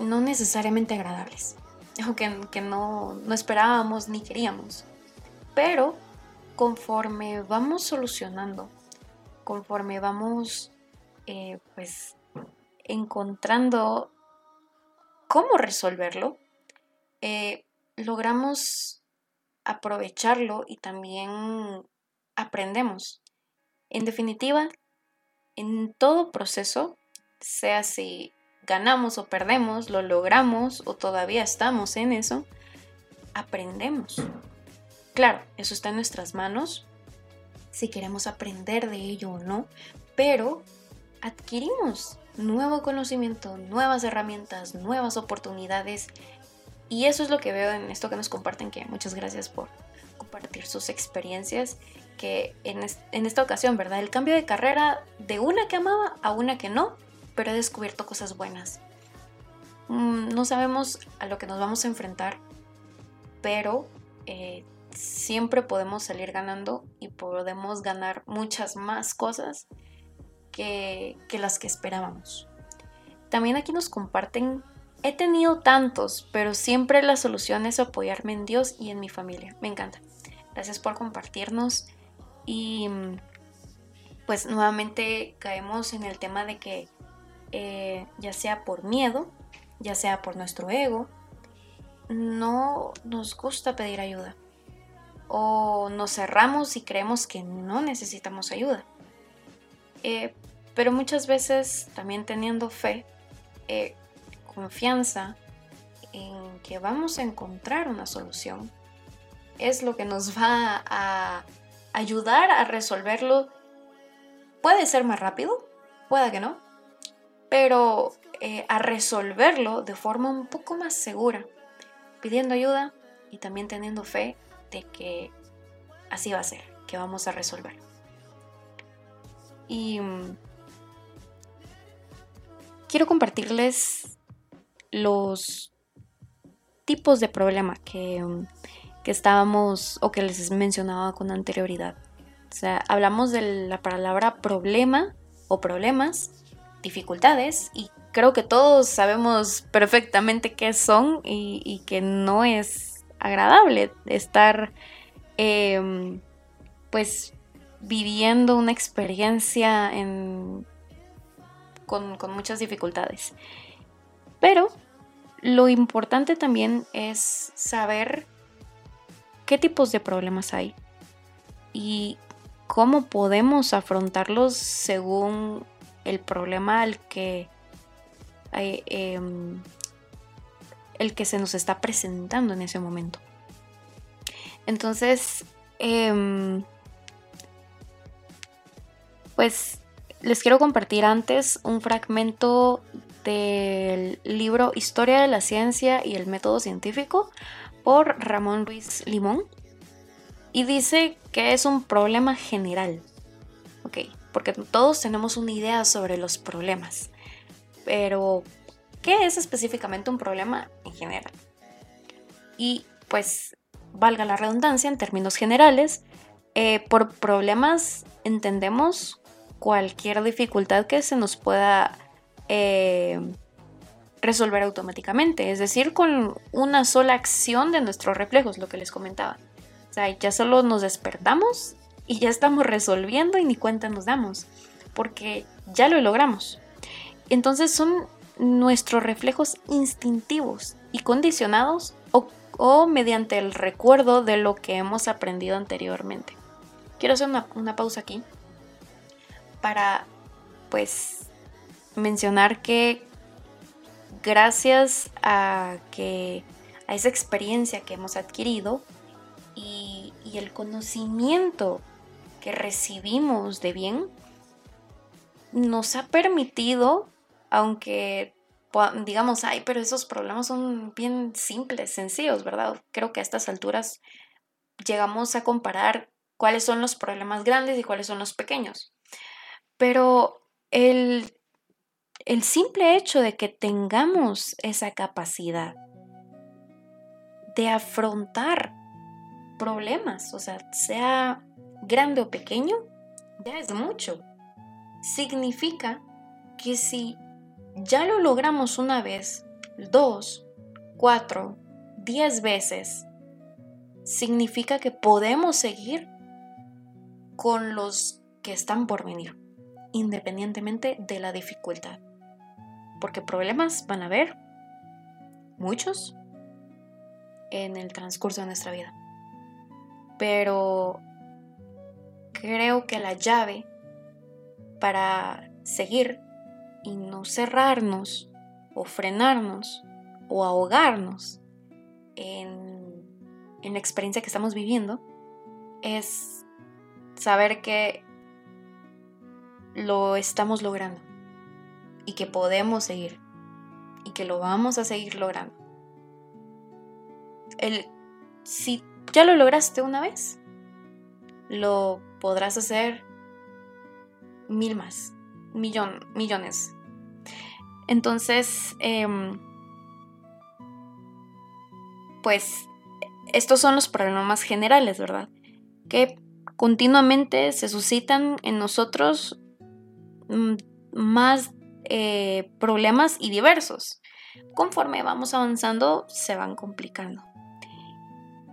no necesariamente agradables <laughs> o que, no, no esperábamos ni queríamos. Pero conforme vamos solucionando conforme vamos eh, pues encontrando cómo resolverlo, eh, logramos aprovecharlo y también aprendemos. En definitiva, en todo proceso, sea si ganamos o perdemos, lo logramos o todavía estamos en eso, aprendemos. Claro, eso está en nuestras manos, si queremos aprender de ello o no, pero adquirimos nuevo conocimiento, nuevas herramientas, nuevas oportunidades. Y eso es lo que veo en esto que nos comparten, que muchas gracias por compartir sus experiencias, que en, esta ocasión, ¿verdad? El cambio de carrera de una que amaba a una que no, pero he descubierto cosas buenas. Mm, no sabemos a lo que nos vamos a enfrentar, pero eh, siempre podemos salir ganando y podemos ganar muchas más cosas que, las que esperábamos. También aquí nos comparten, he tenido tantos, pero siempre la solución es apoyarme en Dios y en mi familia. Me encanta. Gracias por compartirnos y pues nuevamente caemos en el tema de que eh, ya sea por miedo, ya sea por nuestro ego, no nos gusta pedir ayuda o nos cerramos y creemos que no necesitamos ayuda. Eh, pero muchas veces también teniendo fe, eh, confianza en que vamos a encontrar una solución, es lo que nos va a ayudar a resolverlo. Puede ser más rápido, pueda que no, pero eh, a resolverlo de forma un poco más segura, pidiendo ayuda y también teniendo fe de que así va a ser, que vamos a resolverlo. Y mm, quiero compartirles los tipos de problema que, mm, que, estábamos o que les mencionaba con anterioridad. O sea, hablamos de la palabra problema o problemas, dificultades y creo que todos sabemos perfectamente qué son y, que no es agradable estar em, pues viviendo una experiencia con, con muchas dificultades. Pero lo importante también es saber qué tipos de problemas hay y cómo podemos afrontarlos según el problema al que em, el que se nos está presentando en ese momento. Entonces, em, pues les quiero compartir antes un fragmento del libro Historia de la Ciencia y el Método Científico por Ramón Ruiz Limón. Y dice que es un problema general. Ok, porque todos tenemos una idea sobre los problemas. Pero, ¿qué es específicamente un problema en general? Y pues, valga la redundancia, en términos generales, eh, por problemas entendemos cualquier dificultad que se nos pueda eh, resolver automáticamente, es decir, con una sola acción de nuestros reflejos, lo que les comentaba. O sea, ya solo nos despertamos y ya estamos resolviendo y ni cuenta nos damos, porque ya lo logramos. Entonces son nuestros reflejos instintivos y condicionados o, o mediante el recuerdo de lo que hemos aprendido anteriormente. Quiero hacer una, una pausa aquí para pues mencionar que gracias a que a esa experiencia que hemos adquirido y, y el conocimiento que recibimos de bien, nos ha permitido, aunque digamos, ay, pero esos problemas son bien simples, sencillos, ¿verdad? Creo que a estas alturas llegamos a comparar cuáles son los problemas grandes y cuáles son los pequeños. Pero el el simple hecho de que tengamos esa capacidad de afrontar problemas, o sea, sea grande o pequeño, ya es mucho. Significa que si ya lo logramos una vez, dos, cuatro, diez veces, significa que podemos seguir con los que están por venir, independientemente de la dificultad porque problemas van a haber, muchos, en el transcurso de nuestra vida. Pero creo que la llave para seguir y no cerrarnos o frenarnos o ahogarnos en, la experiencia que estamos viviendo es saber que lo estamos logrando y que podemos seguir y que lo vamos a seguir logrando. El, si ya lo lograste una vez, lo podrás hacer mil más, millón, millones. Entonces, em, pues estos son los problemas generales, ¿verdad? Que continuamente se suscitan en nosotros mm, más eh, problemas y diversos. Conforme vamos avanzando, se van complicando.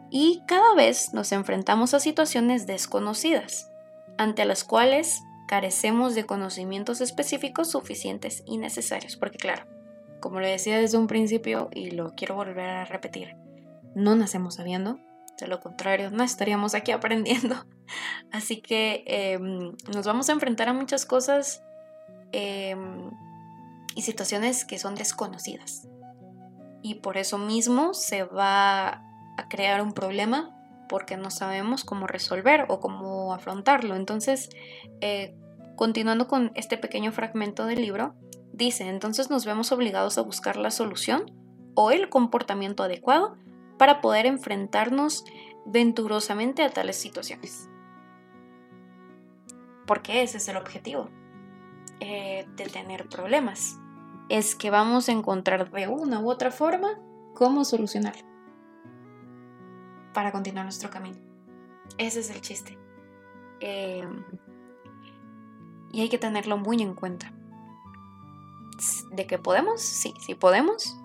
Y cada vez nos enfrentamos a situaciones desconocidas, ante las cuales carecemos de conocimientos específicos suficientes y necesarios. Porque claro, como le decía desde un principio y lo quiero volver a repetir, no nacemos sabiendo, de lo contrario, no estaríamos aquí <laughs> aprendiendo. Así que em, nos vamos a enfrentar a muchas cosas Em, y situaciones que son desconocidas. Y por eso mismo se va a crear un problema porque no sabemos cómo resolver o cómo afrontarlo. Entonces, eh, continuando con este pequeño fragmento del libro, dice, entonces nos vemos obligados a buscar la solución o el comportamiento adecuado para poder enfrentarnos venturosamente a tales situaciones. Porque ese es el objetivo, eh, de tener problemas. Es que vamos a encontrar de una u otra forma cómo solucionarlo para continuar nuestro camino. Ese es el chiste. Em, y hay que tenerlo muy en cuenta. de que podemos, sí, sí podemos.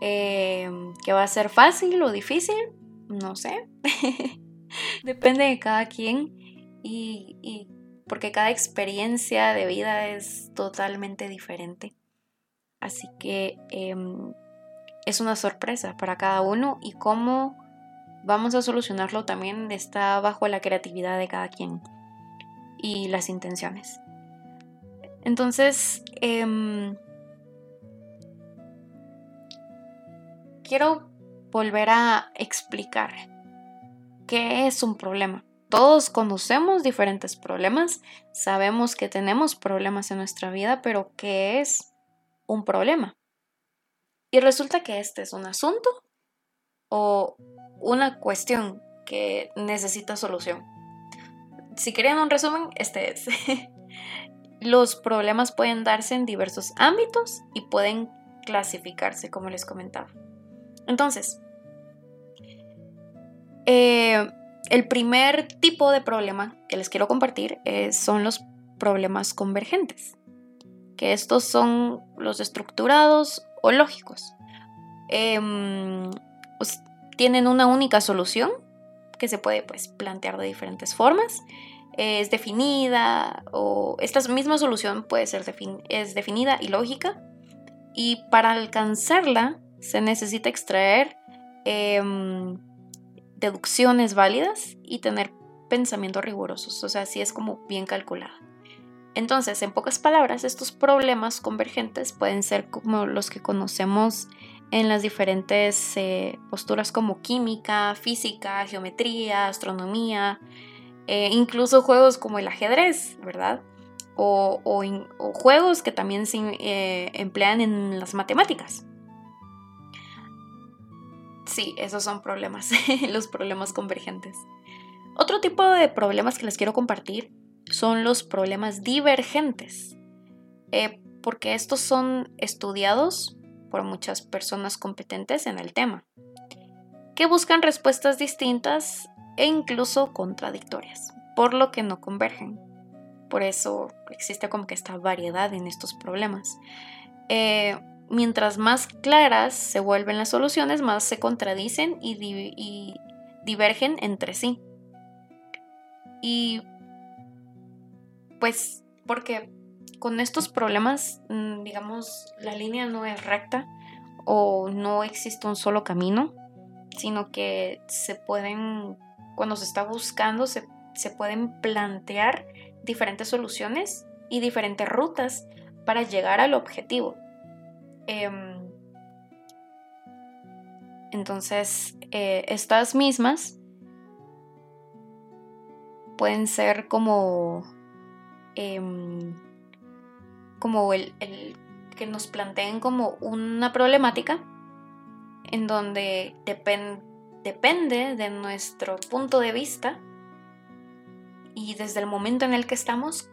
Eh, que va a ser fácil o difícil, no sé. <laughs> Depende de cada quien y, porque cada experiencia de vida es totalmente diferente. Así que em, es una sorpresa para cada uno y cómo vamos a solucionarlo también está bajo la creatividad de cada quien y las intenciones. Entonces, em, quiero volver a explicar qué es un problema. Todos conocemos diferentes problemas, sabemos que tenemos problemas en nuestra vida, pero ¿qué es un problema? Y resulta que este es un asunto o una cuestión que necesita solución. Si querían un resumen, este es. <laughs> Los problemas pueden darse en diversos ámbitos y pueden clasificarse, como les comentaba. Entonces, eh, el primer tipo de problema que les quiero compartir eh, son los problemas convergentes, que estos son los estructurados o lógicos. Em, pues, tienen una única solución que se puede pues, plantear de diferentes formas. Es definida o esta misma solución puede ser es definida y lógica. Y para alcanzarla se necesita extraer em, deducciones válidas y tener pensamientos rigurosos. O sea, así es como bien calculada. Entonces, en pocas palabras, estos problemas convergentes pueden ser como los que conocemos en las diferentes eh, posturas como química, física, geometría, astronomía, eh, incluso juegos como el ajedrez, ¿verdad? O, juegos que también se eh, emplean en las matemáticas. Sí, esos son problemas, <laughs> los problemas convergentes. Otro tipo de problemas que les quiero compartir son los problemas divergentes, porque estos son estudiados por muchas personas competentes en el tema, que buscan respuestas distintas e incluso contradictorias, por lo que no convergen. Por eso existe como que esta variedad en estos problemas. Eh, mientras más claras se vuelven las soluciones, más se contradicen y, divergen entre sí. Y pues porque con estos problemas, mm, digamos, la línea no es recta o no existe un solo camino, sino que se pueden, cuando se está buscando, se, pueden plantear diferentes soluciones y diferentes rutas para llegar al objetivo. Em, entonces, eh, estas mismas pueden ser como em, como el, que nos planteen como una problemática en donde depende de nuestro punto de vista y desde el momento en el que estamos,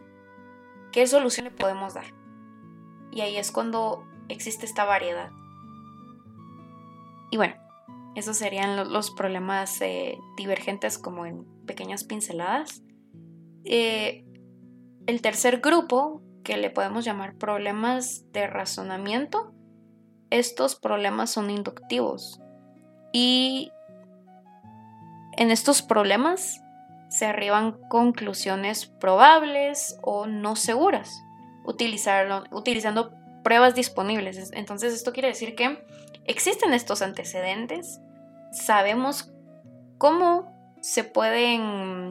qué solución le podemos dar. Y ahí es cuando existe esta variedad. Y bueno, esos serían los problemas eh, divergentes como en pequeñas pinceladas. Eh, el tercer grupo que le podemos llamar problemas de razonamiento, estos problemas son inductivos. Y en estos problemas se arriban conclusiones probables o no seguras, utilizando pruebas disponibles. Entonces esto quiere decir que existen estos antecedentes, sabemos cómo se pueden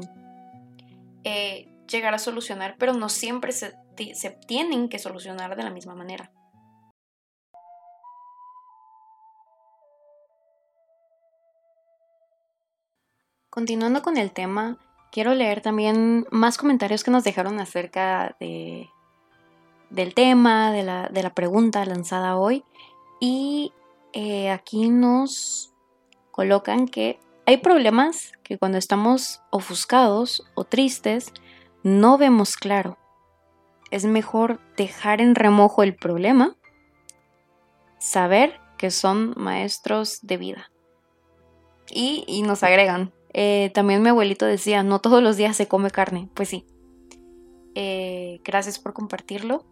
eh, llegar a solucionar, pero no siempre se se tienen que solucionar de la misma manera. Continuando con el tema, quiero leer también más comentarios que nos dejaron acerca de, del tema, de la, pregunta lanzada hoy. Y eh, aquí nos colocan que hay problemas que cuando estamos ofuscados o tristes no vemos claro es mejor dejar en remojo el problema, saber que son maestros de vida. Y, nos agregan, eh, también mi abuelito decía, no todos los días se come carne. Pues sí. Eh, gracias por compartirlo.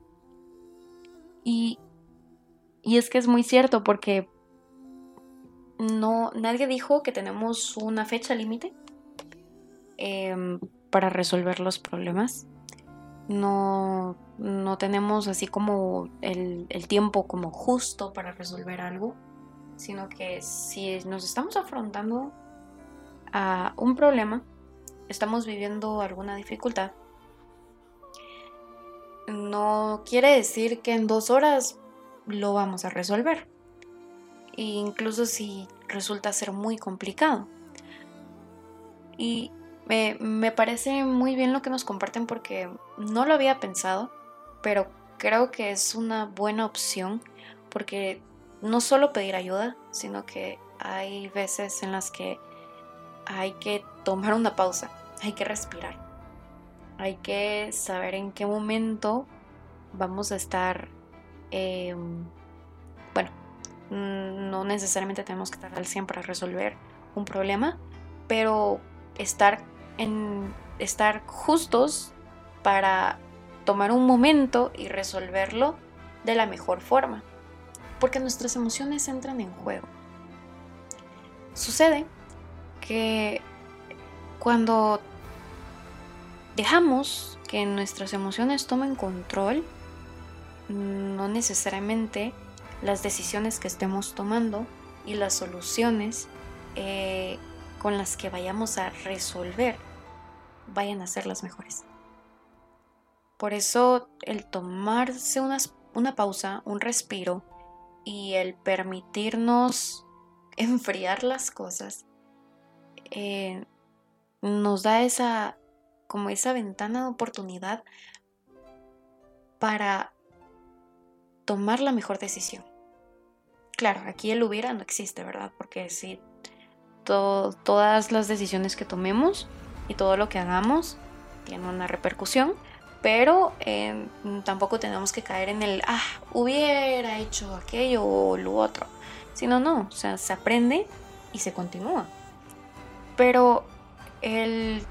Y, y es que es muy cierto porque no, nadie dijo que tenemos una fecha límite em, para resolver los problemas. No, no tenemos así como el, el, tiempo como justo para resolver algo, sino que si nos estamos afrontando a un problema, estamos viviendo alguna dificultad, no quiere decir que en dos horas lo vamos a resolver. E incluso si resulta ser muy complicado. Y me, me, parece muy bien lo que nos comparten porque no lo había pensado, pero creo que es una buena opción porque no solo pedir ayuda, sino que hay veces en las que hay que tomar una pausa, hay que respirar, hay que saber en qué momento vamos a estar, em, bueno, no necesariamente tenemos que estar al 100 para resolver un problema, pero estar, en, estar justos para tomar un momento y resolverlo de la mejor forma, porque nuestras emociones entran en juego. Sucede que cuando dejamos que nuestras emociones tomen control, no necesariamente las decisiones que estemos tomando y las soluciones eh, con las que vayamos a resolver vayan a ser las mejores. Por eso el tomarse una pausa, un respiro y el permitirnos <laughs> enfriar las cosas eh, nos da esa como esa ventana de oportunidad para tomar la mejor decisión. Claro, aquí el hubiera no existe, ¿verdad? Porque si todas las decisiones que tomemos y todo lo que hagamos tiene una repercusión, pero eh, tampoco tenemos que caer en el, ah, hubiera hecho aquello o lo otro. Sino, no, o sea, se aprende y se continúa. Pero el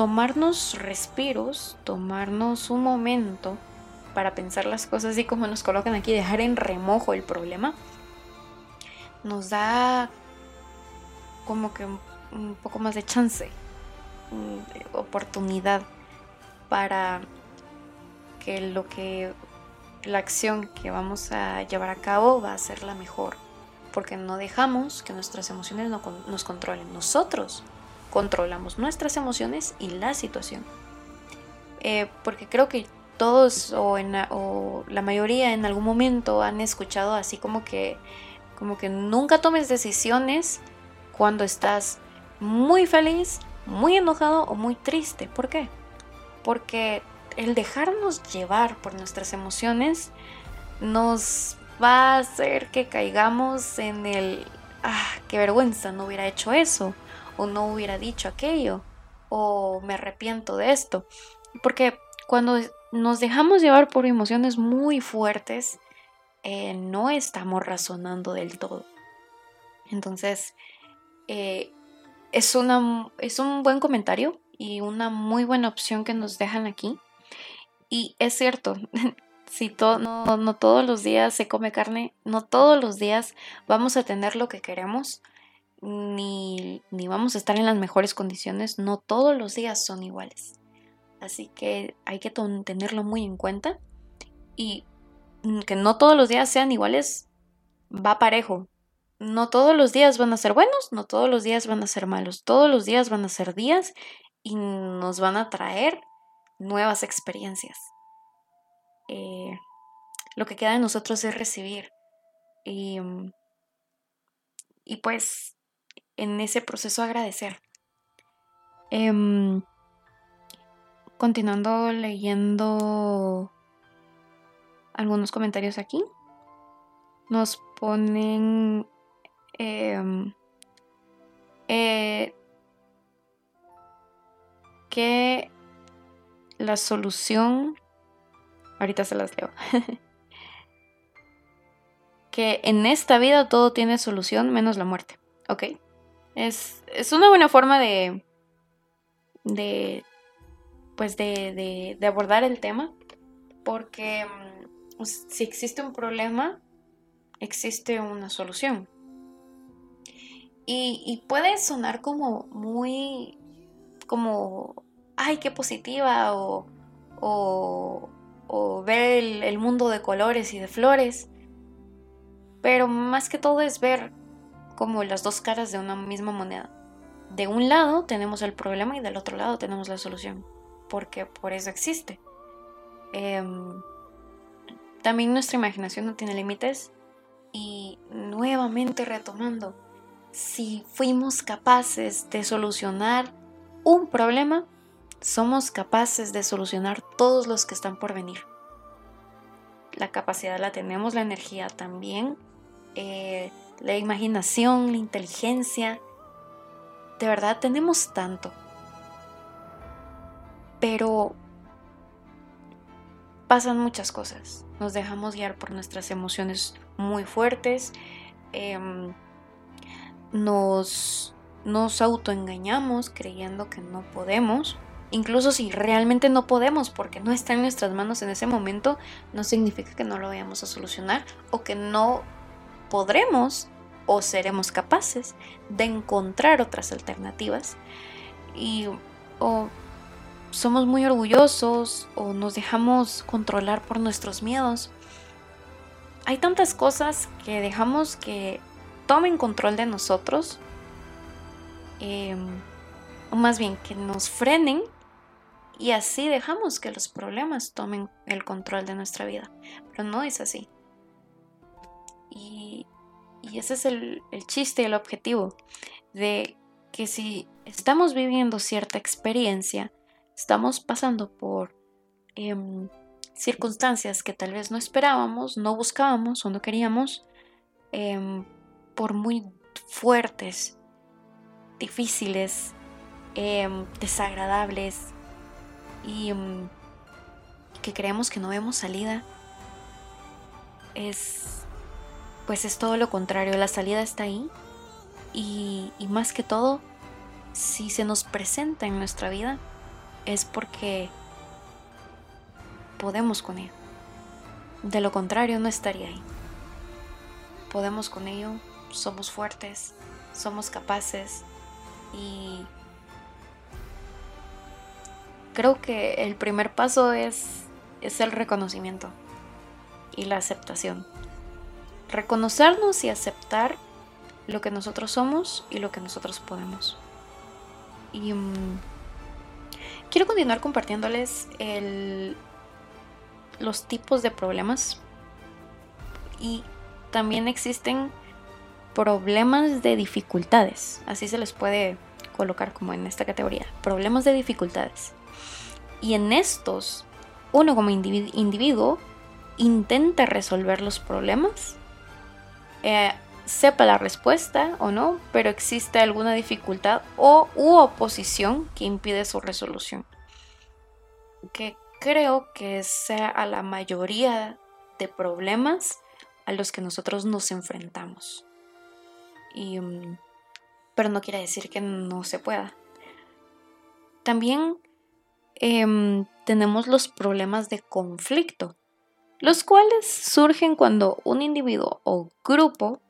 tomarnos respiros, tomarnos un momento para pensar las cosas así como nos colocan aquí, dejar en remojo el problema, nos da como que un poco más de chance, de oportunidad para que lo que la acción que vamos a llevar a cabo va a ser la mejor, porque no dejamos que nuestras emociones nos controlen. Nosotros controlamos nuestras emociones y la situación. Eh, porque creo que todos o, en, o la mayoría en algún momento han escuchado así como que, como que nunca tomes decisiones cuando estás muy feliz, muy enojado o muy triste. ¿Por qué? Porque el dejarnos llevar por nuestras emociones nos va a hacer que caigamos en el, ah, qué vergüenza, no hubiera hecho eso o no hubiera dicho aquello o me arrepiento de esto. Porque cuando nos dejamos llevar por emociones muy fuertes, eh, no estamos razonando del todo. Entonces, eh, es, una, es un buen comentario y una muy buena opción que nos dejan aquí. Y es cierto, <laughs> si no, no todos los días se come carne, no todos los días vamos a tener lo que queremos, ni, vamos a estar en las mejores condiciones, no todos los días son iguales. Así que hay que tenerlo muy en cuenta y que no todos los días sean iguales va parejo. No todos los días van a ser buenos, no todos los días van a ser malos, todos los días van a ser días y nos van a traer nuevas experiencias. Eh, lo que queda de nosotros es recibir. Y, y pues en ese proceso agradecer. Em, continuando leyendo algunos comentarios aquí, nos ponen em, eh, que la solución, ahorita se las leo, <laughs> que en esta vida todo tiene solución menos la muerte, ¿ok? Es, una buena forma de, de pues de, abordar el tema porque mm, si existe un problema, existe una solución. Y, puede sonar como muy, como, ay, qué positiva, o, o, ver el, el mundo de colores y de flores. Pero más que todo es ver como las dos caras de una misma moneda. De un lado tenemos el problema y del otro lado tenemos la solución, porque por eso existe. Em, también nuestra imaginación no tiene límites y nuevamente retomando, si fuimos capaces de solucionar un problema, somos capaces de solucionar todos los que están por venir. La capacidad la tenemos, la energía también, eh, la imaginación, la inteligencia. De verdad tenemos tanto. Pero pasan muchas cosas. Nos dejamos guiar por nuestras emociones muy fuertes. Em, nos, nos autoengañamos creyendo que no podemos. Incluso si realmente no podemos porque no está en nuestras manos en ese momento, no significa que no lo vayamos a solucionar o que no podremos o seremos capaces de encontrar otras alternativas. Y o somos muy orgullosos o nos dejamos controlar por nuestros miedos. Hay tantas cosas que dejamos que tomen control de nosotros, em, o más bien que nos frenen y así dejamos que los problemas tomen el control de nuestra vida. Pero no es así. Y, ese es el, el chiste y el objetivo de que si estamos viviendo cierta experiencia, estamos pasando por em, circunstancias que tal vez no esperábamos, no buscábamos o no queríamos, em, por muy fuertes, difíciles, em, desagradables y que creemos que no vemos salida, es pues es todo lo contrario, la salida está ahí y más que todo, si se nos presenta en nuestra vida, es porque podemos con ello. De lo contrario, no estaría ahí. Podemos con ello, somos fuertes, somos capaces y creo que el primer paso es, es el reconocimiento y la aceptación. Reconocernos y aceptar lo que nosotros somos y lo que nosotros podemos. Y mm, Quiero continuar compartiéndoles los tipos de problemas y también existen problemas de dificultades, así se les puede colocar como en esta categoría, problemas de dificultades. Y en estos, uno como individuo intenta resolver los problemas eh, sepa la respuesta o no, pero existe alguna dificultad o u oposición que impide su resolución. Que creo que sea a la mayoría de problemas a los que nosotros nos enfrentamos. Y, mm, pero no quiere decir que no se pueda. También em, tenemos los problemas de conflicto, los cuales surgen cuando un individuo o grupo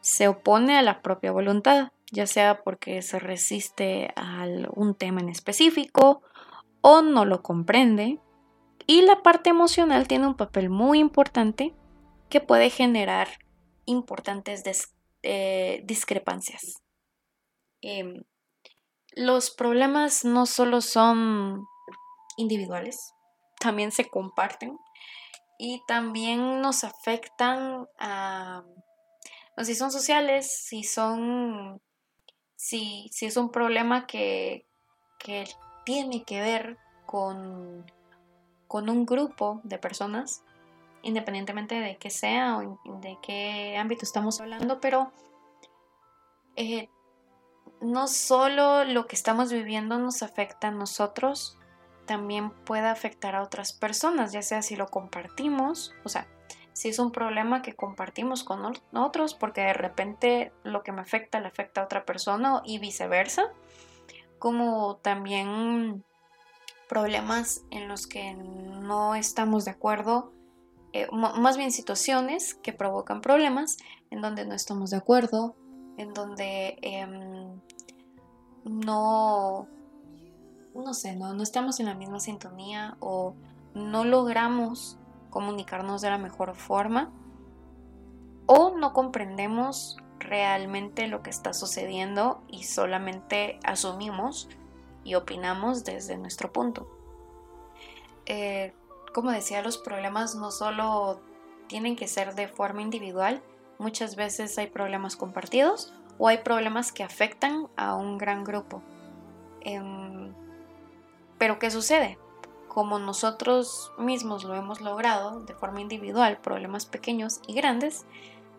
se opone a la propia voluntad, ya sea porque se resiste a un tema en específico o no lo comprende. Y la parte emocional tiene un papel muy importante que puede generar importantes eh, discrepancias. Em, los problemas no solo son individuales, también se comparten y también nos afectan a si son sociales, si son, si, si es un problema que, tiene que ver con, con un grupo de personas, independientemente de qué sea o de qué ámbito estamos hablando, pero eh, no solo lo que estamos viviendo nos afecta a nosotros, también puede afectar a otras personas, ya sea si lo compartimos, o sea, si es un problema que compartimos con otros, porque de repente lo que me afecta le afecta a otra persona y viceversa, como también problemas en los que no estamos de acuerdo eh, más bien situaciones que provocan problemas en donde no estamos de acuerdo, en donde em, no, no sé, no, no estamos en la misma sintonía o no logramos comunicarnos de la mejor forma o no comprendemos realmente lo que está sucediendo y solamente asumimos y opinamos desde nuestro punto. Eh, como decía, los problemas no solo tienen que ser de forma individual, muchas veces hay problemas compartidos o hay problemas que afectan a un gran grupo. Em, pero ¿qué sucede? Como nosotros mismos lo hemos logrado de forma individual, problemas pequeños y grandes,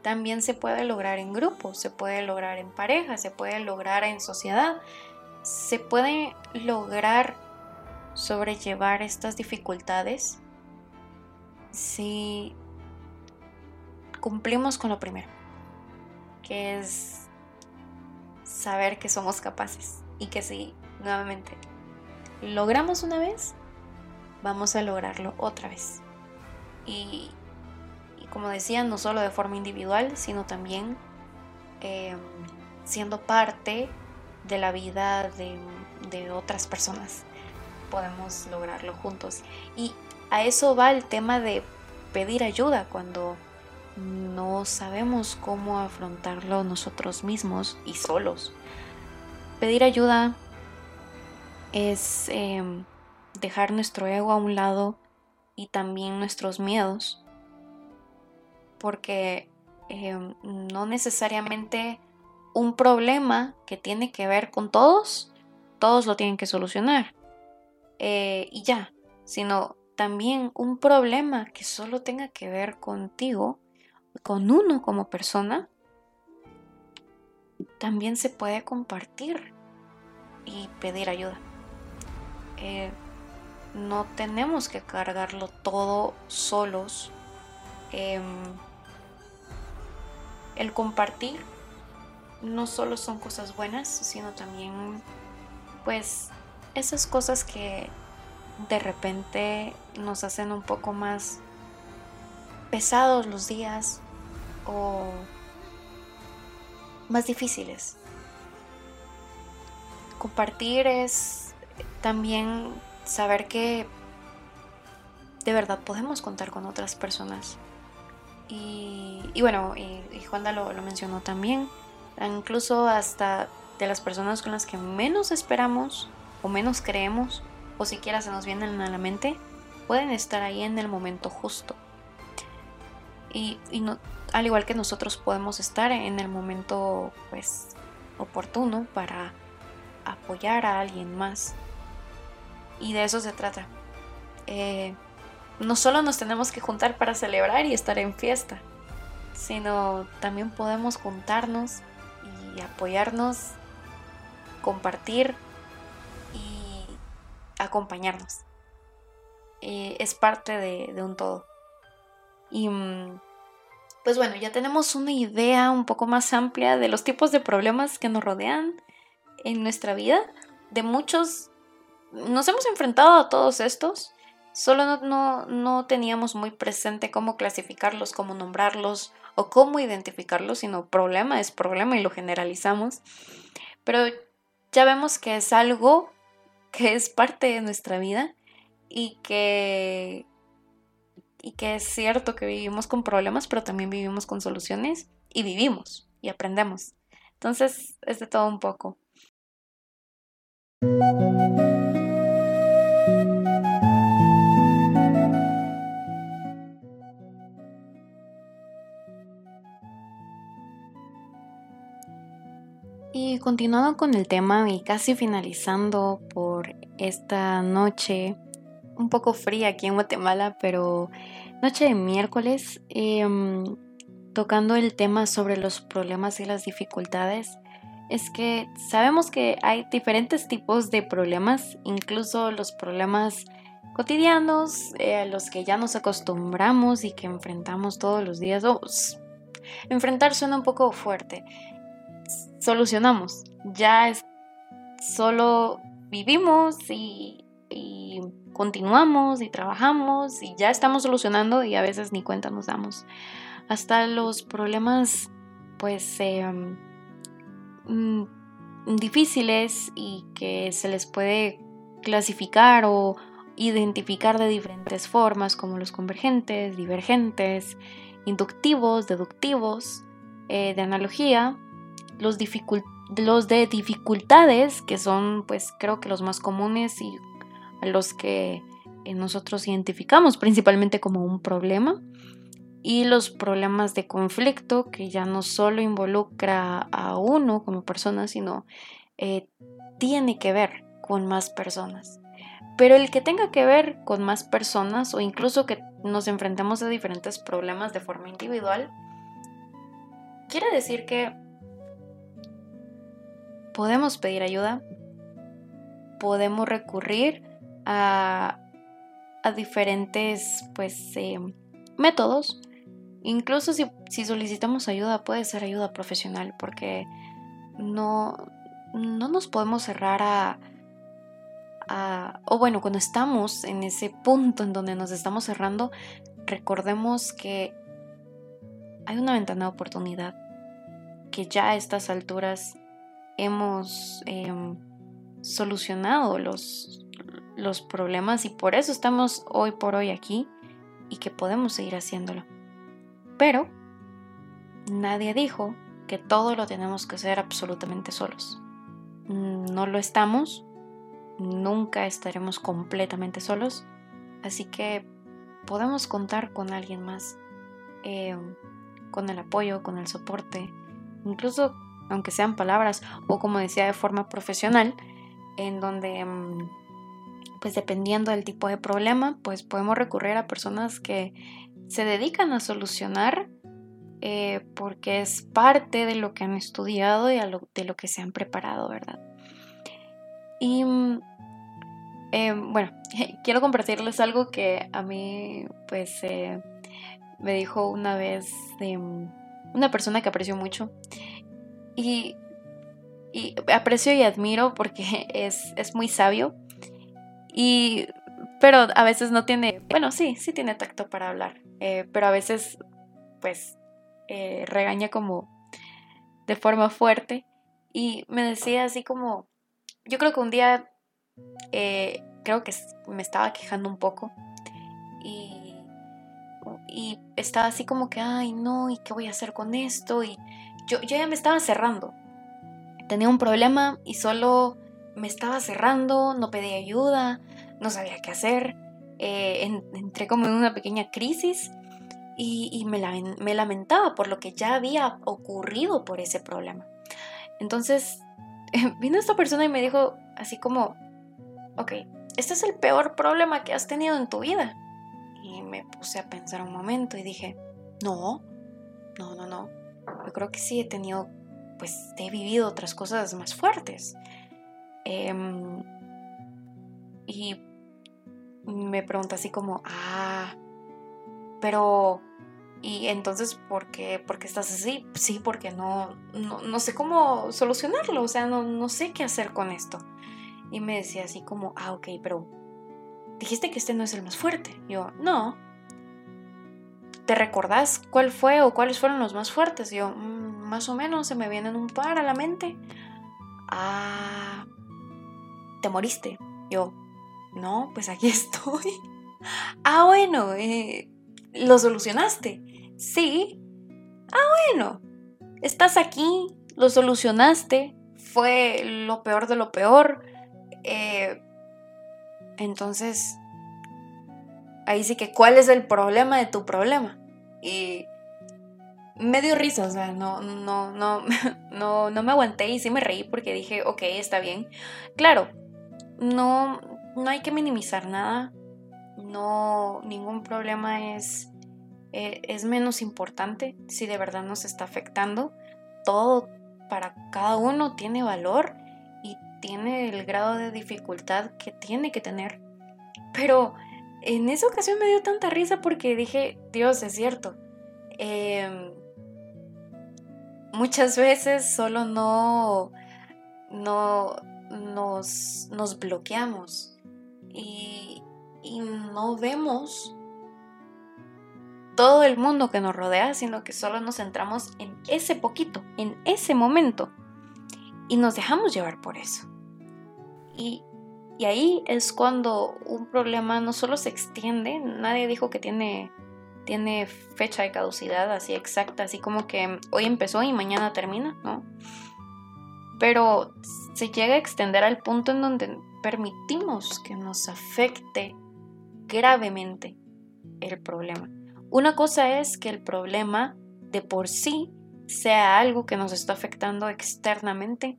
también se puede lograr en grupo, se puede lograr en pareja, se puede lograr en sociedad, se puede lograr sobrellevar estas dificultades si cumplimos con lo primero, que es saber que somos capaces y que si nuevamente logramos una vez, vamos a lograrlo otra vez. Y, como decía, no solo de forma individual, sino también em, siendo parte de la vida de, de otras personas. Podemos lograrlo juntos. Y a eso va el tema de pedir ayuda cuando no sabemos cómo afrontarlo nosotros mismos y solos. Pedir ayuda es em, dejar nuestro ego a un lado y también nuestros miedos, porque em, no necesariamente un problema que tiene que ver con todos, todos lo tienen que solucionar eh, y ya, sino también un problema que solo tenga que ver contigo, con uno como persona, también se puede compartir y pedir ayuda. Eh, no tenemos que cargarlo todo solos. Em, el compartir no solo son cosas buenas, sino también pues esas cosas que de repente nos hacen un poco más pesados los días o más difíciles. Compartir es también saber que de verdad podemos contar con otras personas. Y, bueno, y, Juanda lo, lo mencionó también, incluso hasta de las personas con las que menos esperamos o menos creemos o siquiera se nos vienen a la mente, pueden estar ahí en el momento justo. Y, no, al igual que nosotros podemos estar en el momento pues oportuno para apoyar a alguien más. Y de eso se trata. Eh, no solo nos tenemos que juntar para celebrar y estar en fiesta, sino también podemos juntarnos y apoyarnos, compartir acompañarnos. Eh, es parte de, un todo. Y mm, pues bueno, ya tenemos una idea un poco más amplia de los tipos de problemas que nos rodean en nuestra vida. De muchos, nos hemos enfrentado a todos estos, solo no, no teníamos muy presente cómo clasificarlos, cómo nombrarlos o cómo identificarlos, sino problema es problema y lo generalizamos. Pero ya vemos que es algo que es parte de nuestra vida y que, y que es cierto que vivimos con problemas, pero también vivimos con soluciones y vivimos y aprendemos. Entonces es de todo un poco. Continuando con el tema y casi finalizando por esta noche un poco fría aquí en Guatemala, pero noche de miércoles, em, tocando el tema sobre los problemas y las dificultades, es que sabemos que hay diferentes tipos de problemas, incluso los problemas cotidianos, eh, a los que ya nos acostumbramos y que enfrentamos todos los días. enfrentar suena un poco fuerte solucionamos. Ya es, solo vivimos y, continuamos y trabajamos y ya estamos solucionando y a veces ni cuenta nos damos. Hasta los problemas pues em, mm, difíciles y que se les puede clasificar o identificar de diferentes formas como los convergentes, divergentes, inductivos, deductivos, eh, de analogía, los, los de dificultades, que son pues creo que los más comunes y los que eh, nosotros identificamos principalmente como un problema, y los problemas de conflicto, que ya no solo involucra a uno como persona, sino eh, tiene que ver con más personas. Pero el que tenga que ver con más personas o incluso que nos enfrentemos a diferentes problemas de forma individual, quiere decir que podemos pedir ayuda, podemos recurrir a, diferentes pues, eh, métodos. Incluso si, si, solicitamos ayuda, puede ser ayuda profesional, porque no, no nos podemos cerrar a, a, o bueno, cuando estamos en ese punto en donde nos estamos cerrando, recordemos que hay una ventana de oportunidad, que ya a estas alturas hemos em, solucionado los, los problemas y por eso estamos hoy por hoy aquí y que podemos seguir haciéndolo. Pero nadie dijo que todo lo tenemos que hacer absolutamente solos. No lo estamos, nunca estaremos completamente solos, así que podemos contar con alguien más, em, con el apoyo, con el soporte, incluso aunque sean palabras o como decía de forma profesional, en donde em, pues dependiendo del tipo de problema, pues podemos recurrir a personas que se dedican a solucionar eh, porque es parte de lo que han estudiado y de lo que se han preparado, ¿verdad? Y mm, em, bueno, <laughs> quiero compartirles algo que a mí pues eh, me dijo una vez mm, una persona que aprecio mucho y, aprecio y admiro porque <laughs> es, es muy sabio. Y, pero a veces no tiene, bueno, sí, sí tiene tacto para hablar, eh, pero a veces pues eh, regaña como de forma fuerte. Y me decía así como, yo creo que un día, eh, creo que me estaba quejando un poco y, y estaba así como que, ay no, ¿y qué voy a hacer con esto? Y yo, ya me estaba cerrando. Tenía un problema y solo me estaba cerrando, no pedía ayuda, no sabía qué hacer. Eh, entré como en una pequeña crisis y, me, me lamentaba por lo que ya había ocurrido por ese problema. Entonces <laughs> vino esta persona y me dijo así como, ok, este es el peor problema que has tenido en tu vida. Y me puse a pensar un momento y dije, no, no, no, no yo creo que sí he tenido, pues he vivido otras cosas más fuertes. Em, y me pregunta así como, ah, pero, ¿y entonces por qué, por qué estás así? Sí, porque no, no, sé cómo solucionarlo, o sea, no, no sé qué hacer con esto. Y me decía así como, ah, ok, pero dijiste que este no es el más fuerte. Yo, no, ¿Te recordás cuál fue o cuáles fueron los más fuertes? yo, mm, más o menos, se me vienen un par a la mente. Ah, ¿te moriste? Yo, no, pues aquí <laughs> estoy. ah, bueno, eh, ¿lo solucionaste? Sí. Ah, bueno, estás aquí, lo solucionaste, fue lo peor de lo peor. Eh, entonces, ahí sí que, ¿cuál es el problema de tu problema? Y me dio risa, o sea, no, no, no, <laughs> no, no me aguanté y sí me reí porque dije, ok, está bien. Claro, no, no hay que minimizar nada, no, ningún problema es, eh, es menos importante si de verdad nos está afectando. Todo para cada uno tiene valor y tiene el grado de dificultad que tiene que tener. Pero en esa ocasión me dio tanta risa porque dije, Dios, es cierto. Em, muchas veces solo no, no nos, nos bloqueamos y, y no vemos todo el mundo que nos rodea, sino que solo nos centramos en ese poquito, en ese momento. Y nos dejamos llevar por eso. Y, y ahí es cuando un problema no solo se extiende, nadie dijo que tiene, tiene fecha de caducidad así exacta, así como que hoy empezó y mañana termina, ¿no? Pero se llega a extender al punto en donde permitimos que nos afecte gravemente el problema. Una cosa es que el problema de por sí sea algo que nos está afectando externamente,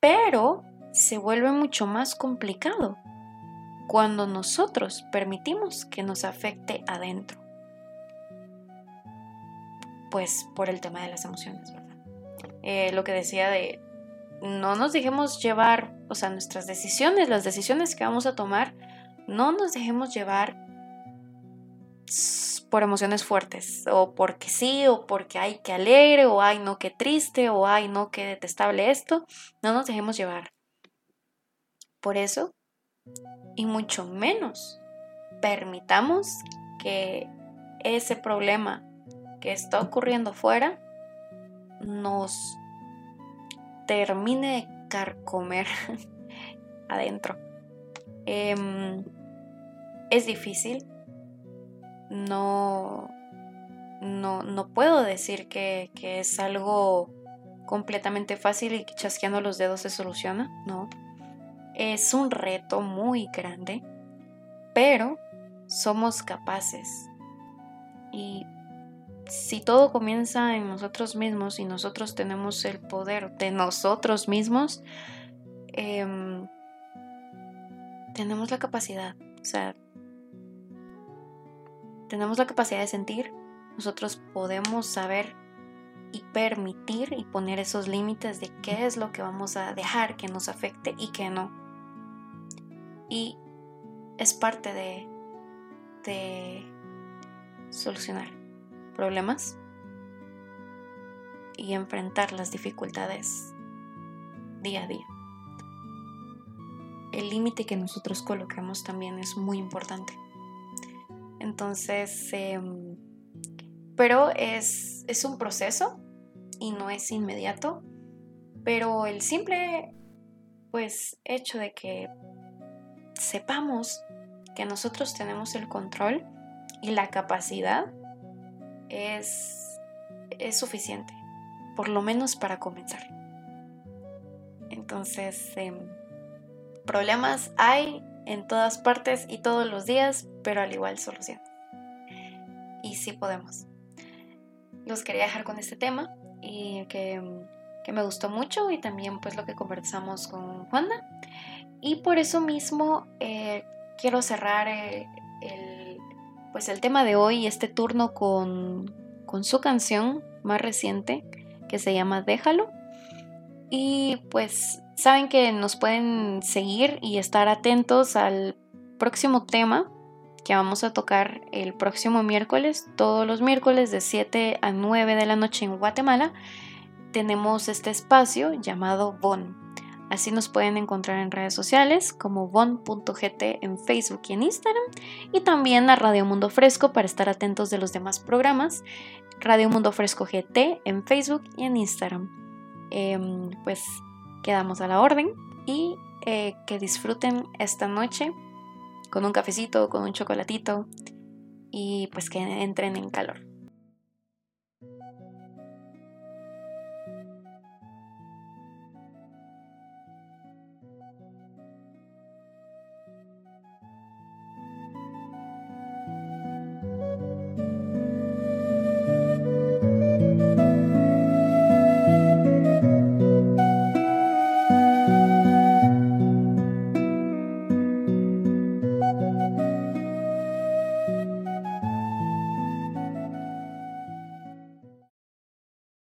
pero se vuelve mucho más complicado cuando nosotros permitimos que nos afecte adentro. Pues por el tema de las emociones, ¿verdad? Eh, lo que decía de no nos dejemos llevar, o sea, nuestras decisiones, las decisiones que vamos a tomar, no nos dejemos llevar por emociones fuertes, o porque sí, o porque hay que alegre, o ay no, qué triste, o ay no, qué detestable esto, no nos dejemos llevar. Por eso, y mucho menos, permitamos que ese problema que está ocurriendo fuera nos termine de carcomer <laughs> adentro. Em, es difícil, no, no, no puedo decir que, es algo completamente fácil y que chasqueando los dedos se soluciona, no. Es un reto muy grande, pero somos capaces. Y si todo comienza en nosotros mismos y nosotros tenemos el poder de nosotros mismos, em, tenemos la capacidad, o sea, tenemos la capacidad de sentir, nosotros podemos saber y permitir y poner esos límites de qué es lo que vamos a dejar que nos afecte y qué no. Y es parte de, de solucionar problemas y enfrentar las dificultades día a día. El límite que nosotros colocamos también es muy importante. Entonces, em, pero es, es un proceso y no es inmediato, pero el simple pues hecho de que sepamos que nosotros tenemos el control y la capacidad es, es suficiente, por lo menos para comenzar. Entonces, em, problemas hay en todas partes y todos los días, pero al igual solución. Y sí podemos. Los quería dejar con este tema y que, me gustó mucho y también pues lo que conversamos con Juana. Y por eso mismo eh, quiero cerrar eh, el, pues el tema de hoy, este turno con, con su canción más reciente que se llama Déjalo. Y pues saben que nos pueden seguir y estar atentos al próximo tema que vamos a tocar el próximo miércoles, todos los miércoles de 7 a 9 de la noche en Guatemala. Tenemos este espacio llamado Bon. Así nos pueden encontrar en redes sociales como bon.gt en Facebook y en Instagram y también a Radio Mundo Fresco para estar atentos de los demás programas. Radio Mundo Fresco GT en Facebook y en Instagram. Em, pues quedamos a la orden y eh, que disfruten esta noche con un cafecito, con un chocolatito y pues que entren en calor.